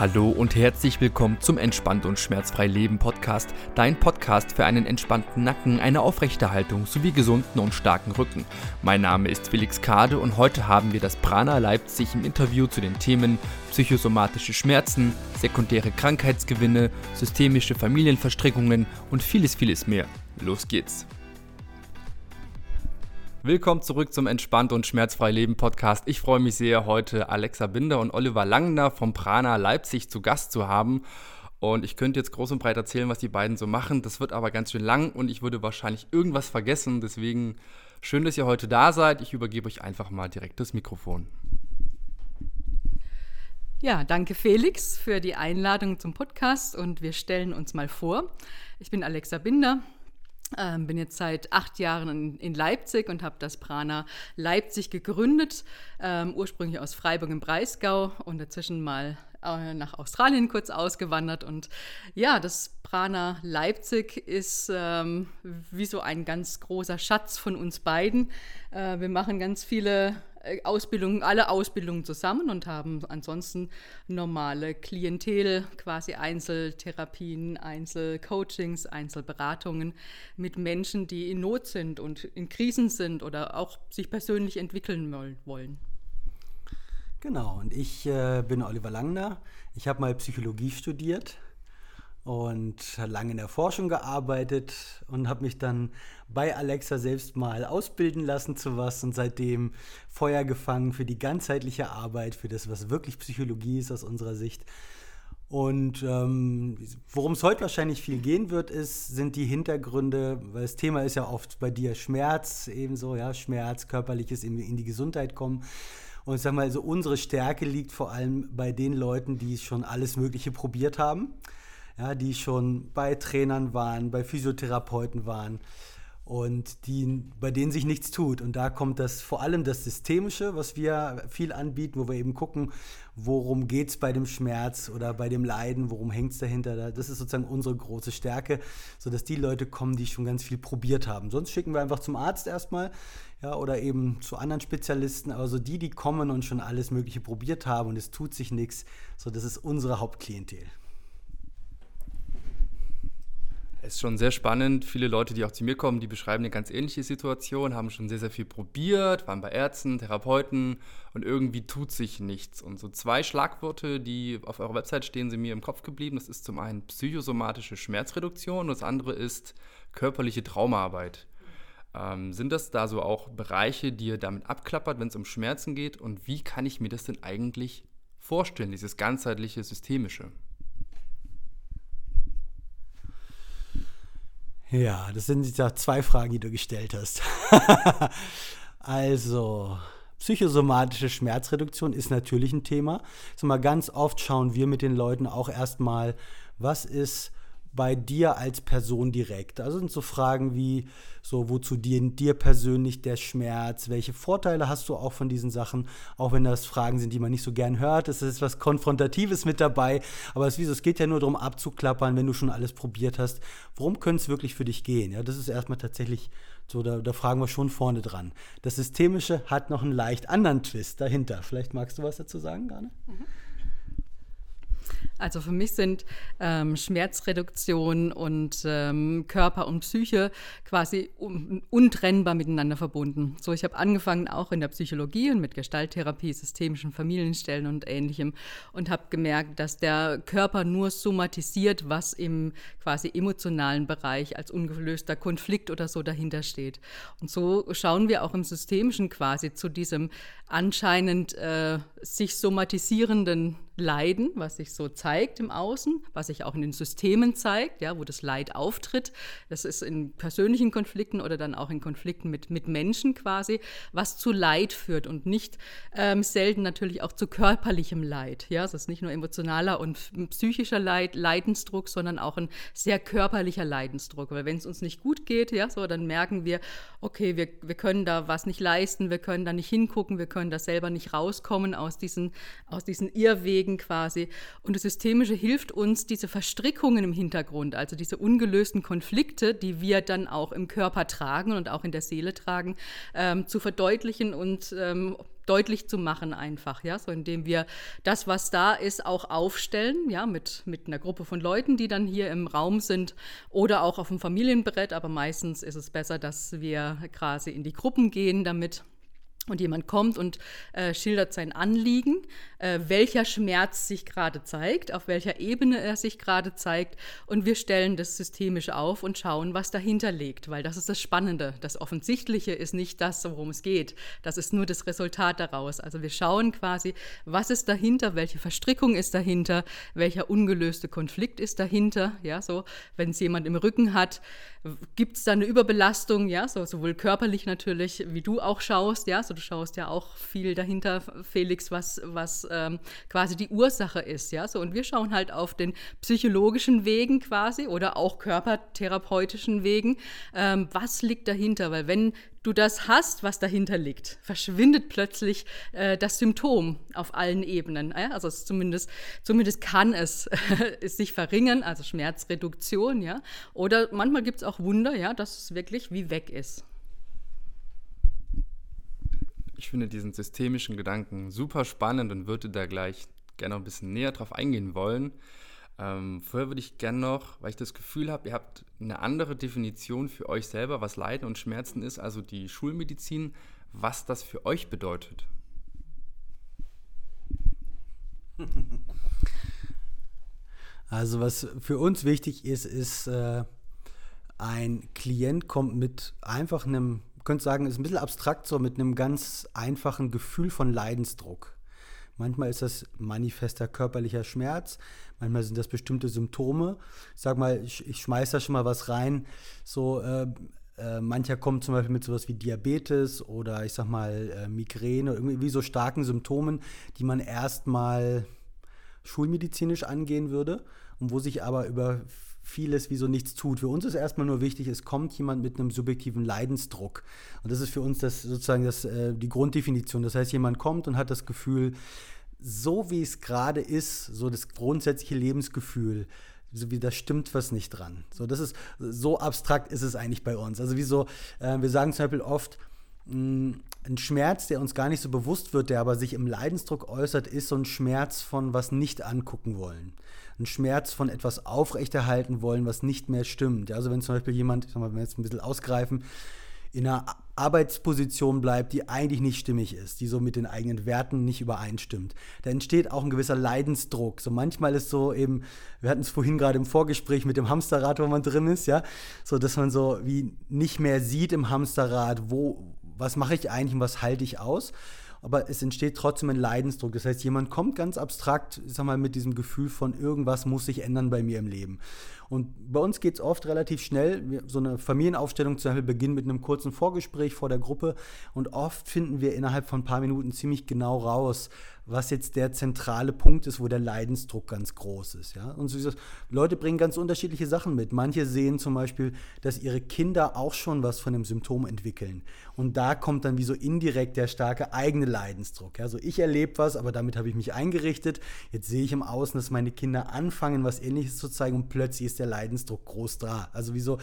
Hallo und herzlich willkommen zum Entspannt und Schmerzfrei Leben Podcast, dein Podcast für einen entspannten Nacken, eine aufrechte Haltung sowie gesunden und starken Rücken. Mein Name ist Felix Kade und heute haben wir das Prana Leipzig im Interview zu den Themen psychosomatische Schmerzen, sekundäre Krankheitsgewinne, systemische Familienverstrickungen und vieles, vieles mehr. Los geht's! Willkommen zurück zum Entspannt und Schmerzfrei Leben Podcast. Ich freue mich sehr, heute Alexa Binder und Oliver Langner vom Prana Leipzig zu Gast zu haben. Und ich könnte jetzt groß und breit erzählen, was die beiden so machen. Das wird aber ganz schön lang und ich würde wahrscheinlich irgendwas vergessen. Deswegen schön, dass ihr heute da seid. Ich übergebe euch einfach mal direkt das Mikrofon. Ja, danke Felix für die Einladung zum Podcast und wir stellen uns mal vor. Ich bin Alexa Binder, ähm, bin jetzt seit acht Jahren in, in Leipzig und habe das Prana Leipzig gegründet, ähm, ursprünglich aus Freiburg im Breisgau und dazwischen mal äh, nach Australien kurz ausgewandert. Und ja, das Prana Leipzig ist ähm, wie so ein ganz großer Schatz von uns beiden. Äh, wir machen ganz viele äh, Ausbildungen, alle Ausbildungen zusammen und haben ansonsten normale Klientel, quasi Einzeltherapien, Einzelcoachings, Einzelberatungen mit Menschen, die in Not sind und in Krisen sind oder auch sich persönlich entwickeln wollen. Genau, und ich äh, bin Oliver Langner. Ich habe mal Psychologie studiert und lange in der Forschung gearbeitet und habe mich dann bei Alexa selbst mal ausbilden lassen zu was und seitdem Feuer gefangen für die ganzheitliche Arbeit, für das, was wirklich Psychologie ist aus unserer Sicht. Und ähm, worum es heute wahrscheinlich viel gehen wird, ist, sind die Hintergründe, weil das Thema ist ja oft bei dir Schmerz, ebenso, ja, Schmerz, körperliches in, in die Gesundheit kommen. Und ich sag mal, also unsere Stärke liegt vor allem bei den Leuten, die schon alles Mögliche probiert haben ja, die schon bei Trainern waren, bei Physiotherapeuten waren und die, bei denen sich nichts tut. Und da kommt das vor allem das Systemische, was wir viel anbieten, wo wir eben gucken, worum geht es bei dem Schmerz oder bei dem Leiden, worum hängt es dahinter. Das ist sozusagen unsere große Stärke, sodass die Leute kommen, die schon ganz viel probiert haben. Sonst schicken wir einfach zum Arzt erstmal ja, oder eben zu anderen Spezialisten. Also die, die kommen und schon alles Mögliche probiert haben und es tut sich nichts, so das ist unsere Hauptklientel. Es ist schon sehr spannend. Viele Leute, die auch zu mir kommen, die beschreiben eine ganz ähnliche Situation, haben schon sehr, sehr viel probiert, waren bei Ärzten, Therapeuten und irgendwie tut sich nichts. Und so zwei Schlagworte, die auf eurer Website stehen, sind mir im Kopf geblieben. Das ist zum einen psychosomatische Schmerzreduktion und das andere ist körperliche Traumaarbeit. Ähm, sind das da so auch Bereiche, die ihr damit abklappert, wenn es um Schmerzen geht? Und wie kann ich mir das denn eigentlich vorstellen, dieses ganzheitliche, systemische? Ja, das sind ja zwei Fragen, die du gestellt hast. also, psychosomatische Schmerzreduktion ist natürlich ein Thema. Mal ganz oft schauen wir mit den Leuten auch erstmal, was ist bei dir als Person direkt? Also sind so Fragen wie, so wozu dient dir persönlich der Schmerz? Welche Vorteile hast du auch von diesen Sachen? Auch wenn das Fragen sind, die man nicht so gern hört. Es ist was Konfrontatives mit dabei. Aber es, es geht ja nur darum, abzuklappern, wenn du schon alles probiert hast. Worum könnte es wirklich für dich gehen? Ja, das ist erstmal tatsächlich so, da, da fragen wir schon vorne dran. Das Systemische hat noch einen leicht anderen Twist dahinter. Vielleicht magst du was dazu sagen, Garne? Mhm. Also für mich sind ähm, Schmerzreduktion und ähm, Körper und Psyche quasi un untrennbar miteinander verbunden. So, ich habe angefangen auch in der Psychologie und mit Gestalttherapie, systemischen Familienstellen und ähnlichem und habe gemerkt, dass der Körper nur somatisiert, was im quasi emotionalen Bereich als ungelöster Konflikt oder so dahinter steht. Und so schauen wir auch im Systemischen quasi zu diesem anscheinend äh, sich somatisierenden Leiden, was sich so zeigt im Außen, was sich auch in den Systemen zeigt, ja, wo das Leid auftritt. Das ist in persönlichen Konflikten oder dann auch in Konflikten mit, mit Menschen quasi, was zu Leid führt und nicht ähm, selten natürlich auch zu körperlichem Leid. Ja, es ist nicht nur emotionaler und psychischer Leid, Leidensdruck, sondern auch ein sehr körperlicher Leidensdruck. Weil wenn es uns nicht gut geht, ja, so, dann merken wir, okay, wir, wir können da was nicht leisten, wir können da nicht hingucken, wir können da selber nicht rauskommen aus diesen, aus diesen Irrwegen Anliegen quasi. Und das Systemische hilft uns, diese Verstrickungen im Hintergrund, also diese ungelösten Konflikte, die wir dann auch im Körper tragen und auch in der Seele tragen, ähm, zu verdeutlichen und ähm, deutlich zu machen einfach, ja, so indem wir das, was da ist, auch aufstellen, ja, mit, mit einer Gruppe von Leuten, die dann hier im Raum sind oder auch auf dem Familienbrett, aber meistens ist es besser, dass wir quasi in die Gruppen gehen damit und jemand kommt und äh, schildert sein Anliegen, äh, welcher Schmerz sich gerade zeigt, auf welcher Ebene er sich gerade zeigt. Und wir stellen das systemisch auf und schauen, was dahinter liegt, weil das ist das Spannende. Das Offensichtliche ist nicht das, worum es geht. Das ist nur das Resultat daraus. Also wir schauen quasi, was ist dahinter, welche Verstrickung ist dahinter, welcher ungelöste Konflikt ist dahinter. Ja, so, wenn es jemand im Rücken hat, gibt es da eine Überbelastung, ja, so, sowohl körperlich natürlich, wie du auch schaust, ja, so du schaust ja auch viel dahinter, Felix, was, was ähm, quasi die Ursache ist, ja, so. Und wir schauen halt auf den psychologischen Wegen quasi oder auch körpertherapeutischen Wegen, ähm, was liegt dahinter, weil wenn du das hast, was dahinter liegt, verschwindet plötzlich äh, das Symptom auf allen Ebenen. Ja? Also zumindest, zumindest kann es, es sich verringern, also Schmerzreduktion, ja. Oder manchmal gibt es auch Wunder, ja, dass es wirklich wie weg ist. Ich finde diesen systemischen Gedanken super spannend und würde da gleich gerne noch ein bisschen näher drauf eingehen wollen. Ähm, vorher würde ich gerne noch, weil ich das Gefühl habe, ihr habt eine andere Definition für euch selber, was Leiden und Schmerzen ist, also die Schulmedizin, was das für euch bedeutet. Also was für uns wichtig ist, ist, äh, ein Klient kommt mit einfach einem, könnte sagen, ist ein bisschen abstrakt so, mit einem ganz einfachen Gefühl von Leidensdruck. Manchmal ist das manifester körperlicher Schmerz, manchmal sind das bestimmte Symptome. Ich sag mal, ich, ich schmeiß da schon mal was rein. So, äh, äh, mancher kommt zum Beispiel mit sowas wie Diabetes oder ich sag mal äh, Migräne, irgendwie so starken Symptomen, die man erstmal schulmedizinisch angehen würde und wo sich aber über vieles wie so nichts tut. Für uns ist erstmal nur wichtig, es kommt jemand mit einem subjektiven Leidensdruck. Und das ist für uns das sozusagen das, äh, die Grunddefinition. Das heißt, jemand kommt und hat das Gefühl, so wie es gerade ist, so das grundsätzliche Lebensgefühl, so wie da stimmt was nicht dran. So, das ist, so abstrakt ist es eigentlich bei uns. Also wie so, äh, wir sagen zum Beispiel oft, mh, mm, ein Schmerz, der uns gar nicht so bewusst wird, der aber sich im Leidensdruck äußert, ist so ein Schmerz von was nicht angucken wollen einen Schmerz von etwas aufrechterhalten wollen, was nicht mehr stimmt. Also wenn zum Beispiel jemand, ich sag mal, wenn wir jetzt ein bisschen ausgreifen, in einer Arbeitsposition bleibt, die eigentlich nicht stimmig ist, die so mit den eigenen Werten nicht übereinstimmt. Da entsteht auch ein gewisser Leidensdruck. So manchmal ist so eben, wir hatten es vorhin gerade im Vorgespräch mit dem Hamsterrad, wo man drin ist, ja, so dass man so wie nicht mehr sieht im Hamsterrad, wo, was mache ich eigentlich und was halte ich aus aber es entsteht trotzdem ein Leidensdruck. Das heißt, jemand kommt ganz abstrakt, sag mal, mit diesem Gefühl von irgendwas muss sich ändern bei mir im Leben. Und bei uns geht es oft relativ schnell. So eine Familienaufstellung zum Beispiel beginnt mit einem kurzen Vorgespräch vor der Gruppe und oft finden wir innerhalb von ein paar Minuten ziemlich genau raus, was jetzt der zentrale Punkt ist, wo der Leidensdruck ganz groß ist. Ja? Und so Leute bringen ganz unterschiedliche Sachen mit. Manche sehen zum Beispiel, dass ihre Kinder auch schon was von dem Symptom entwickeln. Und da kommt dann wie so indirekt der starke eigene Leidensdruck. Also ich erlebe was, aber damit habe ich mich eingerichtet. Jetzt sehe ich im Außen, dass meine Kinder anfangen, was Ähnliches zu zeigen und plötzlich ist der Leidensdruck groß da. Also wieso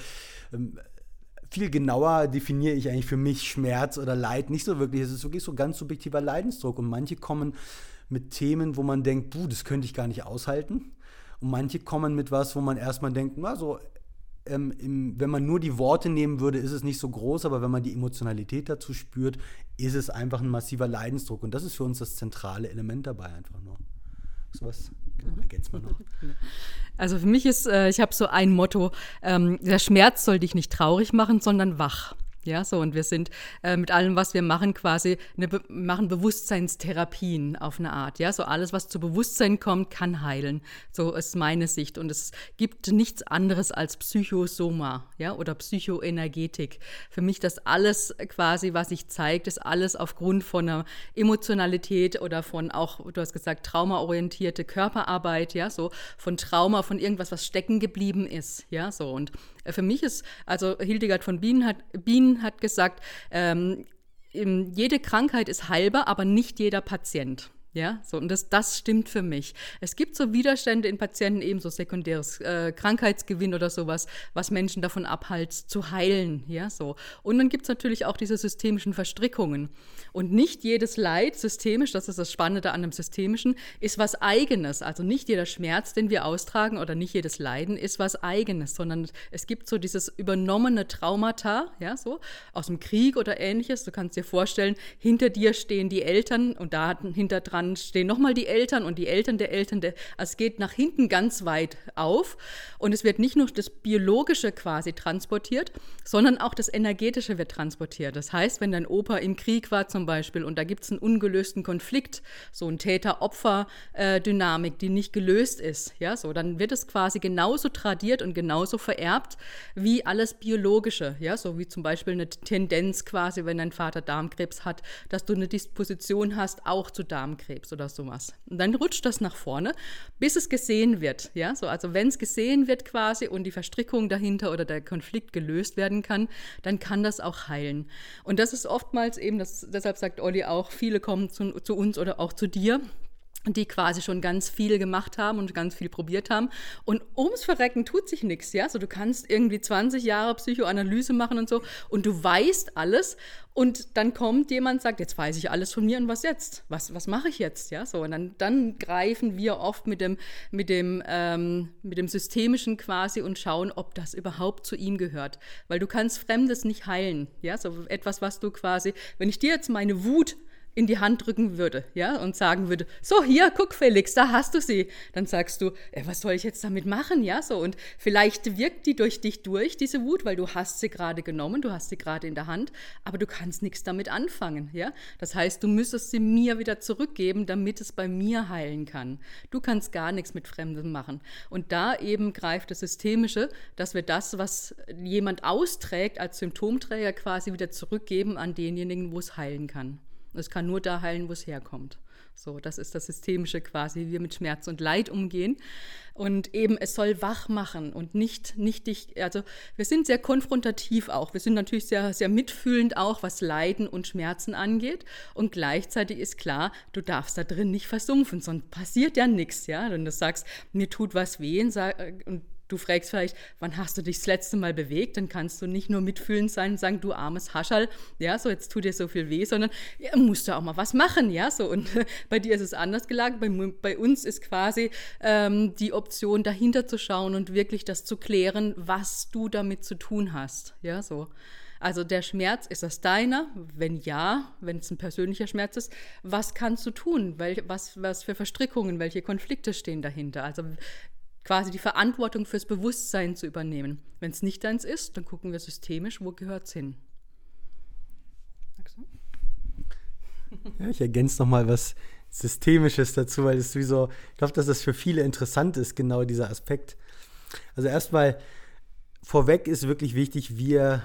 ähm, viel genauer definiere ich eigentlich für mich Schmerz oder Leid nicht so wirklich. Es ist wirklich so ganz subjektiver Leidensdruck. Und manche kommen mit Themen, wo man denkt, puh, das könnte ich gar nicht aushalten. Und manche kommen mit was, wo man erstmal denkt, na, so, ähm, im, wenn man nur die Worte nehmen würde, ist es nicht so groß, aber wenn man die Emotionalität dazu spürt, ist es einfach ein massiver Leidensdruck. Und das ist für uns das zentrale Element dabei einfach nur. So was genau, ergänzt man noch. Also für mich ist, äh, ich habe so ein Motto, ähm, der Schmerz soll dich nicht traurig machen, sondern wach. Ja, so und wir sind äh, mit allem, was wir machen, quasi eine, Be machen Bewusstseinstherapien auf eine Art. Ja, so alles, was zu Bewusstsein kommt, kann heilen. So ist meine Sicht. Und es gibt nichts anderes als Psychosoma, ja, oder Psychoenergetik. Für mich das alles quasi, was sich zeigt, ist alles aufgrund von einer Emotionalität oder von auch, du hast gesagt, traumaorientierte Körperarbeit, ja, so von Trauma, von irgendwas, was stecken geblieben ist, ja, so und für mich ist, also Hildegard von Bienen hat, Bienen hat gesagt, ähm, jede Krankheit ist heilbar, aber nicht jeder Patient. Ja, so, und das, das stimmt für mich. Es gibt so Widerstände in Patienten, eben so sekundäres äh, Krankheitsgewinn oder sowas, was Menschen davon abhält, zu heilen. Ja, so. Und dann gibt es natürlich auch diese systemischen Verstrickungen. Und nicht jedes Leid systemisch, das ist das Spannende an dem Systemischen, ist was Eigenes. Also nicht jeder Schmerz, den wir austragen oder nicht jedes Leiden ist was Eigenes, sondern es gibt so dieses übernommene Traumata, ja, so aus dem Krieg oder ähnliches. Du kannst dir vorstellen, hinter dir stehen die Eltern und da hinter dran dann stehen nochmal die Eltern und die Eltern der Eltern. Der, also es geht nach hinten ganz weit auf und es wird nicht nur das Biologische quasi transportiert, sondern auch das Energetische wird transportiert. Das heißt, wenn dein Opa im Krieg war zum Beispiel und da gibt es einen ungelösten Konflikt, so ein Täter-Opfer-Dynamik, die nicht gelöst ist, ja, so, dann wird es quasi genauso tradiert und genauso vererbt wie alles Biologische, ja, so wie zum Beispiel eine Tendenz quasi, wenn dein Vater Darmkrebs hat, dass du eine Disposition hast, auch zu Darmkrebs. Krebs oder sowas. Und dann rutscht das nach vorne, bis es gesehen wird. Ja? So, also wenn es gesehen wird quasi und die Verstrickung dahinter oder der Konflikt gelöst werden kann, dann kann das auch heilen. Und das ist oftmals eben, das, deshalb sagt Olli auch, viele kommen zu, zu uns oder auch zu dir die quasi schon ganz viel gemacht haben und ganz viel probiert haben. Und ums Verrecken tut sich nichts, ja. So, du kannst irgendwie 20 Jahre Psychoanalyse machen und so und du weißt alles und dann kommt jemand, sagt, jetzt weiß ich alles von mir und was jetzt? Was, was mache ich jetzt? Ja, so. Und dann, dann greifen wir oft mit dem, mit, dem, ähm, mit dem Systemischen quasi und schauen, ob das überhaupt zu ihm gehört. Weil du kannst Fremdes nicht heilen. Ja, so etwas, was du quasi, wenn ich dir jetzt meine Wut in die Hand drücken würde, ja, und sagen würde, so, hier, guck Felix, da hast du sie. Dann sagst du, äh, was soll ich jetzt damit machen, ja, so. Und vielleicht wirkt die durch dich durch, diese Wut, weil du hast sie gerade genommen, du hast sie gerade in der Hand, aber du kannst nichts damit anfangen, ja. Das heißt, du müsstest sie mir wieder zurückgeben, damit es bei mir heilen kann. Du kannst gar nichts mit Fremdem machen. Und da eben greift das Systemische, dass wir das, was jemand austrägt, als Symptomträger quasi wieder zurückgeben an denjenigen, wo es heilen kann. Es kann nur da heilen, wo es herkommt. So, das ist das Systemische quasi, wie wir mit Schmerz und Leid umgehen. Und eben, es soll wach machen und nicht, nicht dich, also wir sind sehr konfrontativ auch. Wir sind natürlich sehr, sehr mitfühlend auch, was Leiden und Schmerzen angeht. Und gleichzeitig ist klar, du darfst da drin nicht versumpfen, sonst passiert ja nichts, ja. Wenn du sagst, mir tut was weh und Du fragst vielleicht, wann hast du dich das letzte Mal bewegt? Dann kannst du nicht nur mitfühlend sein und sagen, du armes Haschall, ja, so jetzt tut dir so viel weh, sondern ja, musst du auch mal was machen, ja, so. Und bei dir ist es anders gelagert. Bei, bei uns ist quasi ähm, die Option, dahinter zu schauen und wirklich das zu klären, was du damit zu tun hast, ja, so. Also der Schmerz, ist das deiner? Wenn ja, wenn es ein persönlicher Schmerz ist, was kannst du tun? Wel was, was für Verstrickungen, welche Konflikte stehen dahinter? Also quasi die Verantwortung fürs Bewusstsein zu übernehmen. Wenn es nicht deins ist, dann gucken wir systemisch, wo gehört es hin. Ja, ich ergänze nochmal was Systemisches dazu, weil es sowieso, ich glaube, dass das für viele interessant ist, genau dieser Aspekt. Also erstmal, vorweg ist wirklich wichtig, wir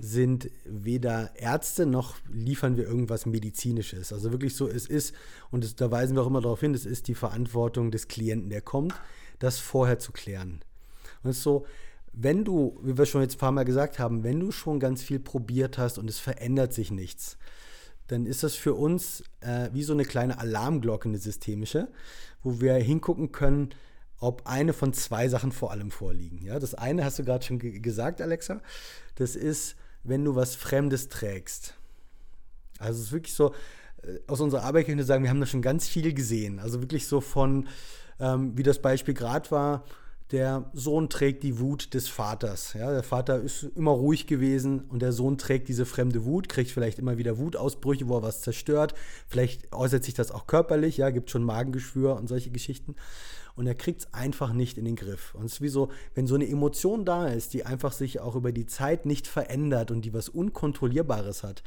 sind weder Ärzte noch liefern wir irgendwas Medizinisches. Also wirklich so, es ist, und das, da weisen wir auch immer darauf hin, es ist die Verantwortung des Klienten, der kommt, das vorher zu klären. Und es ist so, wenn du, wie wir schon jetzt ein paar Mal gesagt haben, wenn du schon ganz viel probiert hast und es verändert sich nichts, dann ist das für uns äh, wie so eine kleine Alarmglocke, eine systemische, wo wir hingucken können, ob eine von zwei Sachen vor allem vorliegen. Ja, das eine hast du gerade schon gesagt, Alexa. Das ist, wenn du was Fremdes trägst. Also es ist wirklich so, äh, aus unserer Arbeit kann ich sagen, wir haben da schon ganz viel gesehen. Also wirklich so von, ähm, wie das Beispiel gerade war, der Sohn trägt die Wut des Vaters. Ja, der Vater ist immer ruhig gewesen und der Sohn trägt diese fremde Wut, kriegt vielleicht immer wieder Wutausbrüche, wo er was zerstört. Vielleicht äußert sich das auch körperlich, ja, gibt schon Magengeschwür und solche Geschichten und er kriegt es einfach nicht in den Griff. Und es ist wie so, wenn so eine Emotion da ist, die einfach sich auch über die Zeit nicht verändert und die was Unkontrollierbares hat,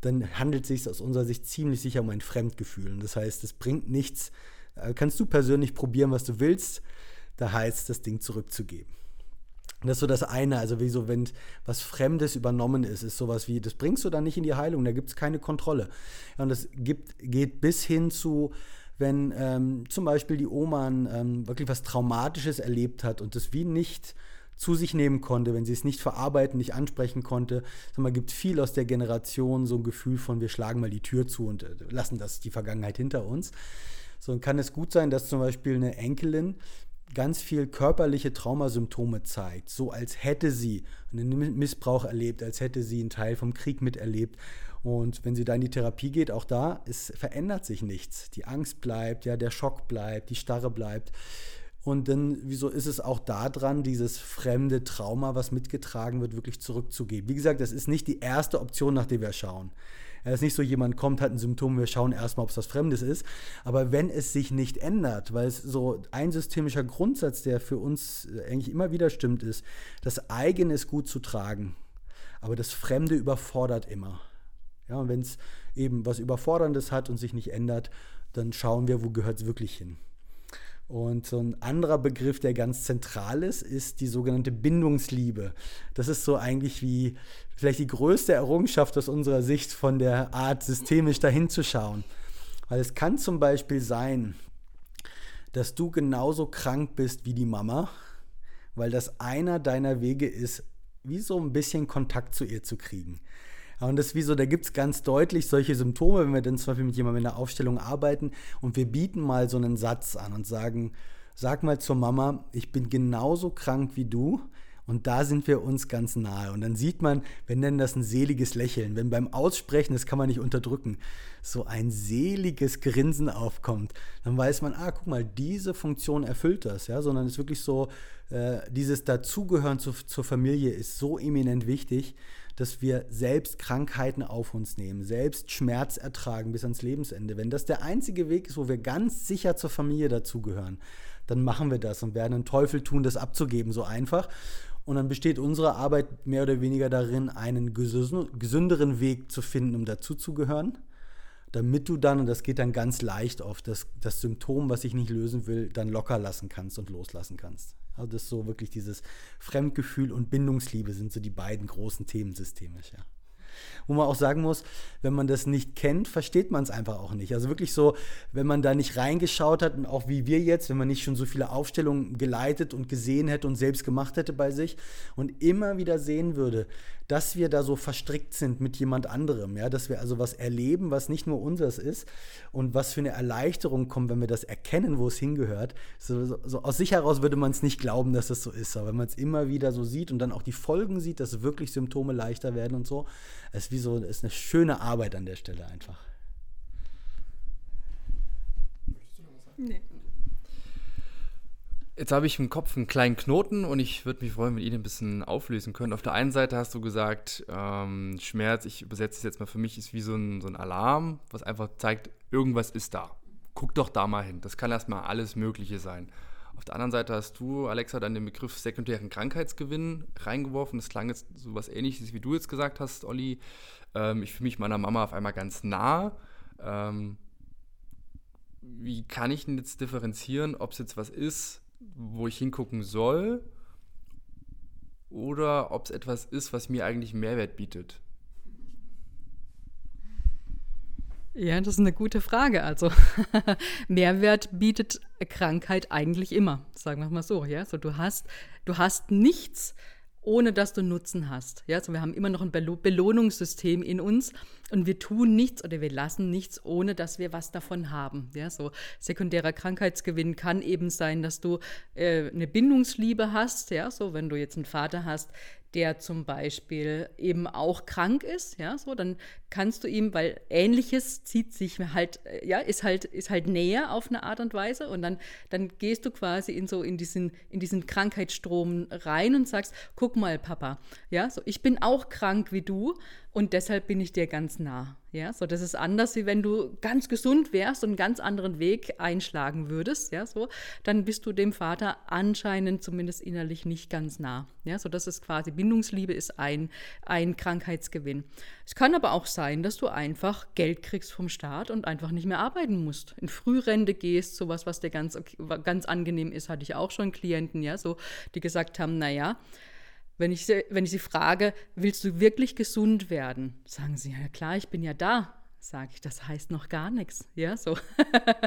dann handelt es sich aus unserer Sicht ziemlich sicher um ein Fremdgefühl. Und das heißt, es bringt nichts. Äh, kannst du persönlich probieren, was du willst, da heißt das Ding zurückzugeben. Und das ist so das eine, also wie so, wenn was Fremdes übernommen ist, ist sowas wie, das bringst du dann nicht in die Heilung, da gibt es keine Kontrolle. und das gibt, geht bis hin zu, wenn ähm, zum Beispiel die Oma ähm, wirklich was Traumatisches erlebt hat und das wie nicht zu sich nehmen konnte, wenn sie es nicht verarbeiten, nicht ansprechen konnte. Es gibt viel aus der Generation so ein Gefühl von, wir schlagen mal die Tür zu und äh, lassen das die Vergangenheit hinter uns. So und kann es gut sein, dass zum Beispiel eine Enkelin ganz viel körperliche Traumasymptome zeigt, so als hätte sie einen Missbrauch erlebt, als hätte sie einen Teil vom Krieg miterlebt. Und wenn sie da in die Therapie geht, auch da, es verändert sich nichts. Die Angst bleibt, ja, der Schock bleibt, die Starre bleibt. Und dann, wieso ist es auch da dran, dieses fremde Trauma, was mitgetragen wird, wirklich zurückzugeben? Wie gesagt, das ist nicht die erste Option, nach der wir schauen. Es ist nicht so, jemand kommt, hat ein Symptom, wir schauen erstmal, ob es was Fremdes ist. Aber wenn es sich nicht ändert, weil es so ein systemischer Grundsatz, der für uns eigentlich immer wieder stimmt, ist, das eigene ist gut zu tragen, aber das Fremde überfordert immer. Ja, und wenn es eben was Überforderndes hat und sich nicht ändert, dann schauen wir, wo gehört es wirklich hin. Und so ein anderer Begriff, der ganz zentral ist, ist die sogenannte Bindungsliebe. Das ist so eigentlich wie vielleicht die größte Errungenschaft aus unserer Sicht von der Art, systemisch dahin zu schauen. Weil es kann zum Beispiel sein, dass du genauso krank bist wie die Mama, weil das einer deiner Wege ist, wie so ein bisschen Kontakt zu ihr zu kriegen. Und das ist wie so, da gibt es ganz deutlich solche Symptome, wenn wir dann zum Beispiel mit jemandem in der Aufstellung arbeiten und wir bieten mal so einen Satz an und sagen, sag mal zur Mama, ich bin genauso krank wie du. Und da sind wir uns ganz nahe. Und dann sieht man, wir nennen das ein seliges Lächeln. Wenn beim Aussprechen, das kann man nicht unterdrücken, so ein seliges Grinsen aufkommt, dann weiß man, ah, guck mal, diese Funktion erfüllt das. Ja? Sondern es ist wirklich so, äh, dieses Dazugehören zu, zur Familie ist so eminent wichtig dass wir selbst Krankheiten auf uns nehmen, selbst Schmerz ertragen bis ans Lebensende. Wenn das der einzige Weg ist, wo wir ganz sicher zur Familie dazugehören, dann machen wir das und werden einen Teufel tun, das abzugeben, so einfach. Und dann besteht unsere Arbeit mehr oder weniger darin, einen gesünderen Weg zu finden, um dazuzugehören, damit du dann, und das geht dann ganz leicht oft, das, das Symptom, was ich nicht lösen will, dann locker lassen kannst und loslassen kannst. Also das ist so wirklich dieses Fremdgefühl und Bindungsliebe sind so die beiden großen Themen systemisch, ja. Wo man auch sagen muss, wenn man das nicht kennt, versteht man es einfach auch nicht. Also wirklich so, wenn man da nicht reingeschaut hat und auch wie wir jetzt, wenn man nicht schon so viele Aufstellungen geleitet und gesehen hätte und selbst gemacht hätte bei sich und immer wieder sehen würde, dass wir da so verstrickt sind mit jemand anderem, ja, dass wir also was erleben, was nicht nur unseres ist und was für eine Erleichterung kommt, wenn wir das erkennen, wo es hingehört. So, so, so aus sich heraus würde man es nicht glauben, dass das so ist, aber wenn man es immer wieder so sieht und dann auch die Folgen sieht, dass wirklich Symptome leichter werden und so, es ist wie so, ist eine schöne Arbeit an der Stelle einfach. Nee. Jetzt habe ich im Kopf einen kleinen Knoten und ich würde mich freuen, wenn ihr ihn ein bisschen auflösen könnt. Auf der einen Seite hast du gesagt, ähm, Schmerz, ich übersetze es jetzt mal für mich, ist wie so ein, so ein Alarm, was einfach zeigt, irgendwas ist da. Guck doch da mal hin. Das kann erstmal alles Mögliche sein. Auf der anderen Seite hast du, Alexa, dann den Begriff sekundären Krankheitsgewinn reingeworfen. Das klang jetzt so was ähnliches, wie du jetzt gesagt hast, Olli. Ähm, ich fühle mich meiner Mama auf einmal ganz nah. Ähm, wie kann ich denn jetzt differenzieren, ob es jetzt was ist, wo ich hingucken soll oder ob es etwas ist, was mir eigentlich Mehrwert bietet? Ja, das ist eine gute Frage. Also Mehrwert bietet Krankheit eigentlich immer, sagen wir mal so. Ja, so du hast, du hast nichts, ohne dass du Nutzen hast. Ja, also wir haben immer noch ein Belohnungssystem in uns und wir tun nichts oder wir lassen nichts, ohne dass wir was davon haben. Ja, so sekundärer Krankheitsgewinn kann eben sein, dass du äh, eine Bindungsliebe hast. Ja, so wenn du jetzt einen Vater hast, der zum Beispiel eben auch krank ist, ja, so, dann kannst du ihm, weil Ähnliches zieht sich halt, äh, ja, ist halt, ist halt näher auf eine Art und Weise und dann, dann gehst du quasi in so in diesen, in diesen Krankheitsstrom rein und sagst, guck mal, Papa, ja, so, ich bin auch krank wie du und deshalb bin ich dir ganz nah. Ja, so das ist anders, wie wenn du ganz gesund wärst und einen ganz anderen Weg einschlagen würdest. Ja, so dann bist du dem Vater anscheinend zumindest innerlich nicht ganz nah. Ja, so das ist quasi Bindungsliebe ist ein, ein Krankheitsgewinn. Es kann aber auch sein, dass du einfach Geld kriegst vom Staat und einfach nicht mehr arbeiten musst. In Frührente gehst, sowas, was dir ganz, ganz angenehm ist, hatte ich auch schon Klienten, ja, so, die gesagt haben, naja, wenn ich, sie, wenn ich sie frage, willst du wirklich gesund werden? Sagen sie, ja klar, ich bin ja da. Sage ich, das heißt noch gar nichts. Ja, so.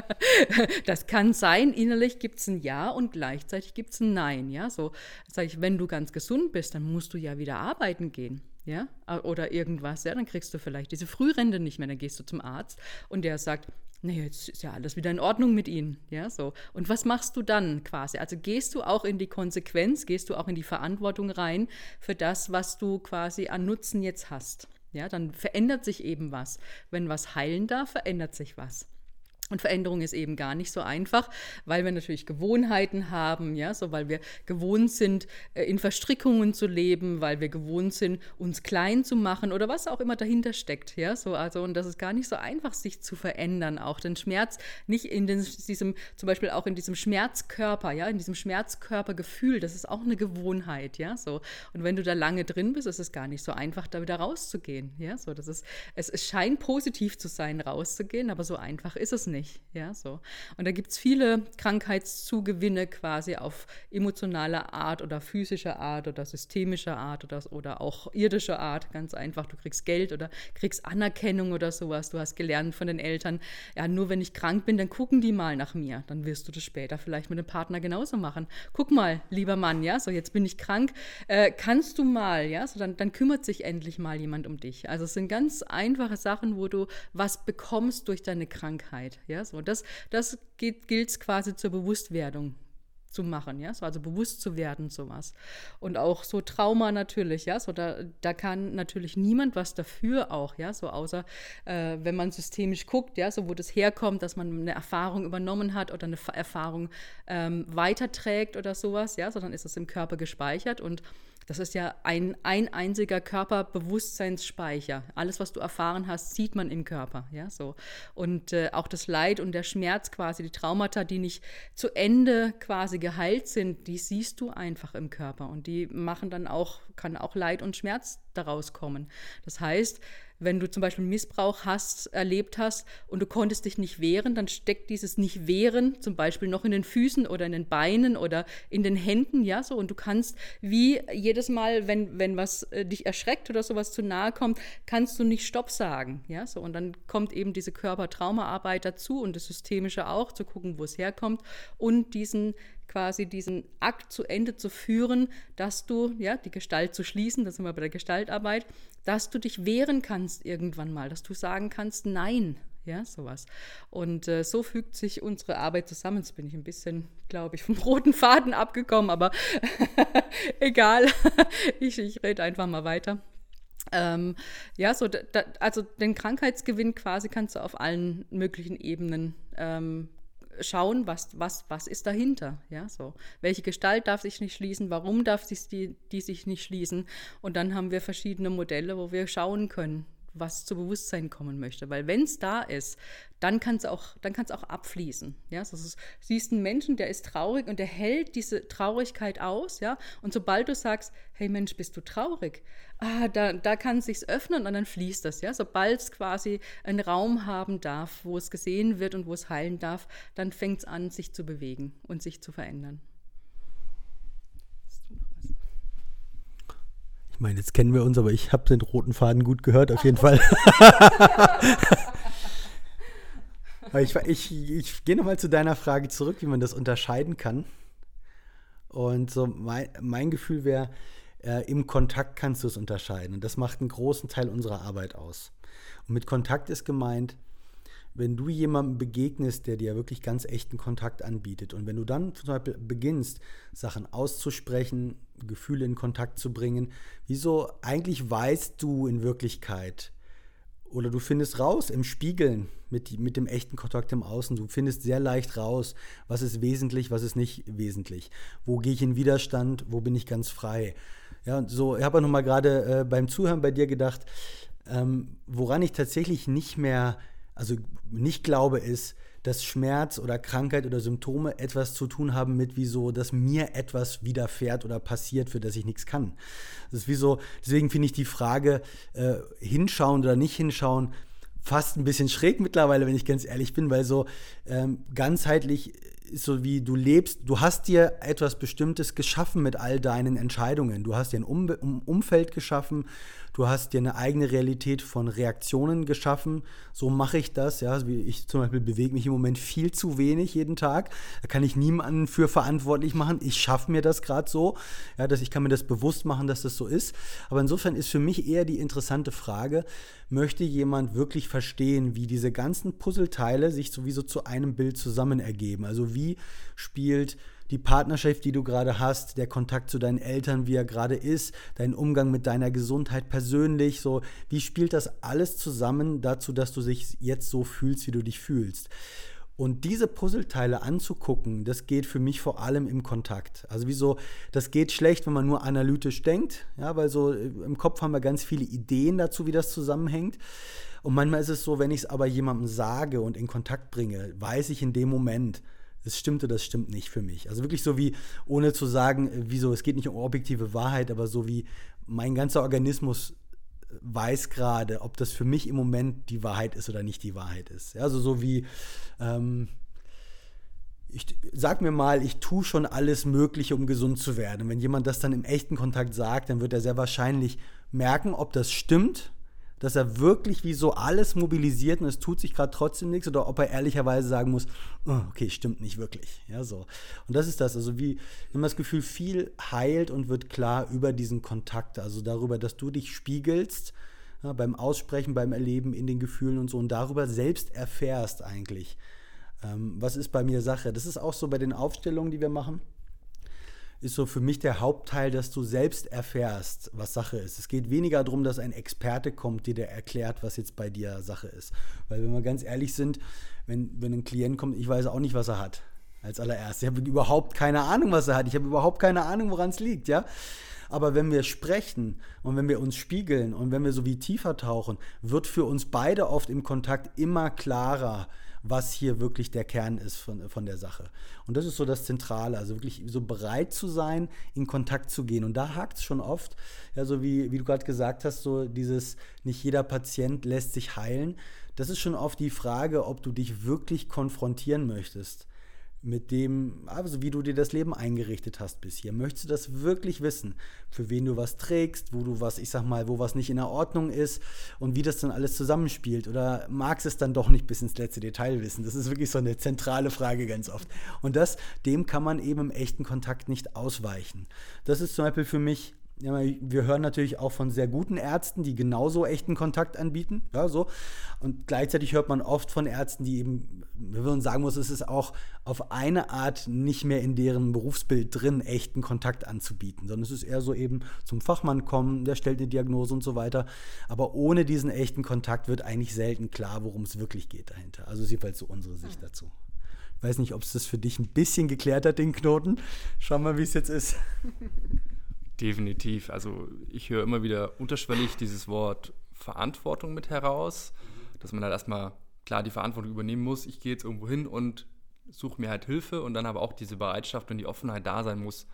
das kann sein, innerlich gibt es ein Ja und gleichzeitig gibt es ein Nein. Ja, so. Sage ich, wenn du ganz gesund bist, dann musst du ja wieder arbeiten gehen ja, oder irgendwas, ja, dann kriegst du vielleicht diese Frührente nicht mehr, dann gehst du zum Arzt und der sagt, nee, jetzt ist ja alles wieder in Ordnung mit Ihnen, ja, so. Und was machst du dann quasi? Also gehst du auch in die Konsequenz, gehst du auch in die Verantwortung rein für das, was du quasi an Nutzen jetzt hast. Ja, dann verändert sich eben was. Wenn was heilen darf, verändert sich was. Und Veränderung ist eben gar nicht so einfach, weil wir natürlich Gewohnheiten haben, ja, so weil wir gewohnt sind, äh, in Verstrickungen zu leben, weil wir gewohnt sind, uns klein zu machen oder was auch immer dahinter steckt, ja, so also und das ist gar nicht so einfach, sich zu verändern, auch den Schmerz nicht in den, diesem, zum Beispiel auch in diesem Schmerzkörper, ja, in diesem Schmerzkörpergefühl, das ist auch eine Gewohnheit, ja, so. Und wenn du da lange drin bist, ist es gar nicht so einfach, da wieder rauszugehen, ja, so. Das ist, es, es scheint positiv zu sein, rauszugehen, aber so einfach ist es nicht nicht. Ja, so. Und da gibt es viele Krankheitszugewinne quasi auf emotionaler Art oder physischer Art oder systemischer Art oder, oder auch irdischer Art. Ganz einfach, du kriegst Geld oder kriegst Anerkennung oder sowas. Du hast gelernt von den Eltern, ja, nur wenn ich krank bin, dann gucken die mal nach mir. Dann wirst du das später vielleicht mit dem Partner genauso machen. Guck mal, lieber Mann, ja, so jetzt bin ich krank, äh, kannst du mal, ja, so dann, dann kümmert sich endlich mal jemand um dich. Also es sind ganz einfache Sachen, wo du was bekommst durch deine Krankheit. Ja, so. Das, das gilt es quasi zur Bewusstwerdung zu machen, ja, so, also bewusst zu werden, sowas. Und auch so Trauma natürlich, ja, so. Da, da kann natürlich niemand was dafür auch, ja, so außer äh, wenn man systemisch guckt, ja, so wo das herkommt, dass man eine Erfahrung übernommen hat oder eine Erfahrung ähm, weiterträgt oder sowas, ja, so. Dann ist es im Körper gespeichert und das ist ja ein, ein einziger Körperbewusstseinsspeicher. Alles, was du erfahren hast, sieht man im Körper. Ja, so. Und äh, auch das Leid und der Schmerz quasi, die Traumata, die nicht zu Ende quasi geheilt sind, die siehst du einfach im Körper. Und die machen dann auch, kann auch Leid und Schmerz daraus kommen. Das heißt, wenn du zum Beispiel Missbrauch hast, erlebt hast und du konntest dich nicht wehren, dann steckt dieses Nicht-Wehren zum Beispiel noch in den Füßen oder in den Beinen oder in den Händen, ja, so. Und du kannst wie jedes Mal, wenn, wenn was äh, dich erschreckt oder sowas zu nahe kommt, kannst du nicht Stopp sagen, ja, so. Und dann kommt eben diese Körpertraumaarbeit dazu und das Systemische auch, zu gucken, wo es herkommt und diesen quasi diesen Akt zu Ende zu führen, dass du, ja, die Gestalt zu schließen, das sind wir bei der Gestaltarbeit, dass du dich wehren kannst irgendwann mal, dass du sagen kannst, nein, ja, sowas. Und äh, so fügt sich unsere Arbeit zusammen. Jetzt bin ich ein bisschen, glaube ich, vom roten Faden abgekommen, aber egal. ich, ich rede einfach mal weiter. Ähm, ja, so, da, also den Krankheitsgewinn quasi kannst du auf allen möglichen Ebenen ähm, schauen, was, was, was ist dahinter. Ja, so. Welche Gestalt darf sich nicht schließen, warum darf sich die, die sich nicht schließen? Und dann haben wir verschiedene Modelle, wo wir schauen können, was zu Bewusstsein kommen möchte. Weil wenn es da ist, dann kann es auch, auch abfließen. Ja? Also, du siehst einen Menschen, der ist traurig und der hält diese Traurigkeit aus. Ja? Und sobald du sagst, hey Mensch, bist du traurig? Ah, da, da kann es sich öffnen und dann fließt das. Ja? Sobald es quasi einen Raum haben darf, wo es gesehen wird und wo es heilen darf, dann fängt es an, sich zu bewegen und sich zu verändern. Ich meine, jetzt kennen wir uns, aber ich habe den roten Faden gut gehört, auf jeden Fall. ich, ich, ich gehe nochmal zu deiner Frage zurück, wie man das unterscheiden kann. Und so mein, mein Gefühl wäre, äh, im Kontakt kannst du es unterscheiden. Und das macht einen großen Teil unserer Arbeit aus. Und mit Kontakt ist gemeint, wenn du jemandem begegnest, der dir wirklich ganz echten Kontakt anbietet und wenn du dann zum Beispiel beginnst, Sachen auszusprechen, Gefühle in Kontakt zu bringen, wieso eigentlich weißt du in Wirklichkeit oder du findest raus im Spiegeln mit, mit dem echten Kontakt im Außen, du findest sehr leicht raus, was ist wesentlich, was ist nicht wesentlich, wo gehe ich in Widerstand, wo bin ich ganz frei. Ja, und so, ich habe auch nochmal gerade äh, beim Zuhören bei dir gedacht, ähm, woran ich tatsächlich nicht mehr also nicht glaube, ist, dass Schmerz oder Krankheit oder Symptome etwas zu tun haben mit, wieso, dass mir etwas widerfährt oder passiert, für das ich nichts kann. Das ist wie deswegen finde ich die Frage, äh, hinschauen oder nicht hinschauen, fast ein bisschen schräg mittlerweile, wenn ich ganz ehrlich bin, weil so ähm, ganzheitlich so wie du lebst, du hast dir etwas Bestimmtes geschaffen mit all deinen Entscheidungen. Du hast dir ein um Umfeld geschaffen, du hast dir eine eigene Realität von Reaktionen geschaffen. So mache ich das. Ja, ich zum Beispiel bewege mich im Moment viel zu wenig jeden Tag. Da kann ich niemanden für verantwortlich machen. Ich schaffe mir das gerade so. Ja, dass ich kann mir das bewusst machen, dass das so ist. Aber insofern ist für mich eher die interessante Frage, möchte jemand wirklich verstehen, wie diese ganzen Puzzleteile sich sowieso zu einem Bild zusammen ergeben? Also wie spielt die Partnerschaft, die du gerade hast, der Kontakt zu deinen Eltern, wie er gerade ist, dein Umgang mit deiner Gesundheit persönlich, so wie spielt das alles zusammen dazu, dass du dich jetzt so fühlst, wie du dich fühlst? Und diese Puzzleteile anzugucken, das geht für mich vor allem im Kontakt. Also wieso, das geht schlecht, wenn man nur analytisch denkt, ja, weil so äh, im Kopf haben wir ganz viele Ideen dazu, wie das zusammenhängt. Und manchmal ist es so, wenn ich es aber jemandem sage und in Kontakt bringe, weiß ich in dem Moment, es stimmt oder das stimmt nicht für mich. Also wirklich so wie, ohne zu sagen, äh, wieso, es geht nicht um objektive Wahrheit, aber so wie mein ganzer Organismus weiß gerade, ob das für mich im Moment die Wahrheit ist oder nicht die Wahrheit ist. Also so wie, ähm, ich sag mir mal, ich tue schon alles Mögliche, um gesund zu werden. Wenn jemand das dann im echten Kontakt sagt, dann wird er sehr wahrscheinlich merken, ob das stimmt dass er wirklich wie so alles mobilisiert und es tut sich gerade trotzdem nichts oder ob er ehrlicherweise sagen muss, oh, okay, stimmt nicht wirklich. Ja, so. Und das ist das, also wie, man das Gefühl, viel heilt und wird klar über diesen Kontakt, also darüber, dass du dich spiegelst, ja, beim Aussprechen, beim Erleben in den Gefühlen und so und darüber selbst erfährst eigentlich, ähm, was ist bei mir Sache. Das ist auch so bei den Aufstellungen, die wir machen ist so für mich der Hauptteil, dass du selbst erfährst, was Sache ist. Es geht weniger darum, dass ein Experte kommt, dir der erklärt, was jetzt bei dir Sache ist. Weil wenn wir ganz ehrlich sind, wenn, wenn ein Klient kommt, ich weiß auch nicht, was er hat. Als allererstes. Ich habe überhaupt keine Ahnung, was er hat. Ich habe überhaupt keine Ahnung, woran es liegt, ja. Aber wenn wir sprechen und wenn wir uns spiegeln und wenn wir so wie tiefer tauchen, wird für uns beide oft im Kontakt immer klarer, was hier wirklich der Kern ist von, von der Sache. Und das ist so das Zentrale, also wirklich so bereit zu sein, in Kontakt zu gehen. Und da hakt es schon oft, ja, so wie, wie du gerade gesagt hast, so dieses, nicht jeder Patient lässt sich heilen. Das ist schon oft die Frage, ob du dich wirklich konfrontieren möchtest mit dem, also wie du dir das Leben eingerichtet hast bis hier. Möchtest du das wirklich wissen, für wen du was trägst, wo du was, ich sag mal, wo was nicht in der Ordnung ist und wie das dann alles zusammenspielt? Oder magst es dann doch nicht bis ins letzte Detail wissen? Das ist wirklich so eine zentrale Frage ganz oft. Und das, dem kann man eben im echten Kontakt nicht ausweichen. Das ist zum Beispiel für mich ja, wir hören natürlich auch von sehr guten Ärzten, die genauso echten Kontakt anbieten. Ja, so. Und gleichzeitig hört man oft von Ärzten, die eben, wenn man sagen muss, es ist auch auf eine Art nicht mehr in deren Berufsbild drin, echten Kontakt anzubieten, sondern es ist eher so eben zum Fachmann kommen, der stellt eine Diagnose und so weiter. Aber ohne diesen echten Kontakt wird eigentlich selten klar, worum es wirklich geht dahinter. Also ist jedenfalls so unsere Sicht dazu. Ich weiß nicht, ob es das für dich ein bisschen geklärt hat, den Knoten. Schauen wir mal, wie es jetzt ist. Definitiv. Also ich höre immer wieder unterschwellig dieses Wort Verantwortung mit heraus, dass man halt erstmal klar die Verantwortung übernehmen muss. Ich gehe jetzt irgendwo hin und suche mir halt Hilfe und dann aber auch diese Bereitschaft und die Offenheit da sein muss,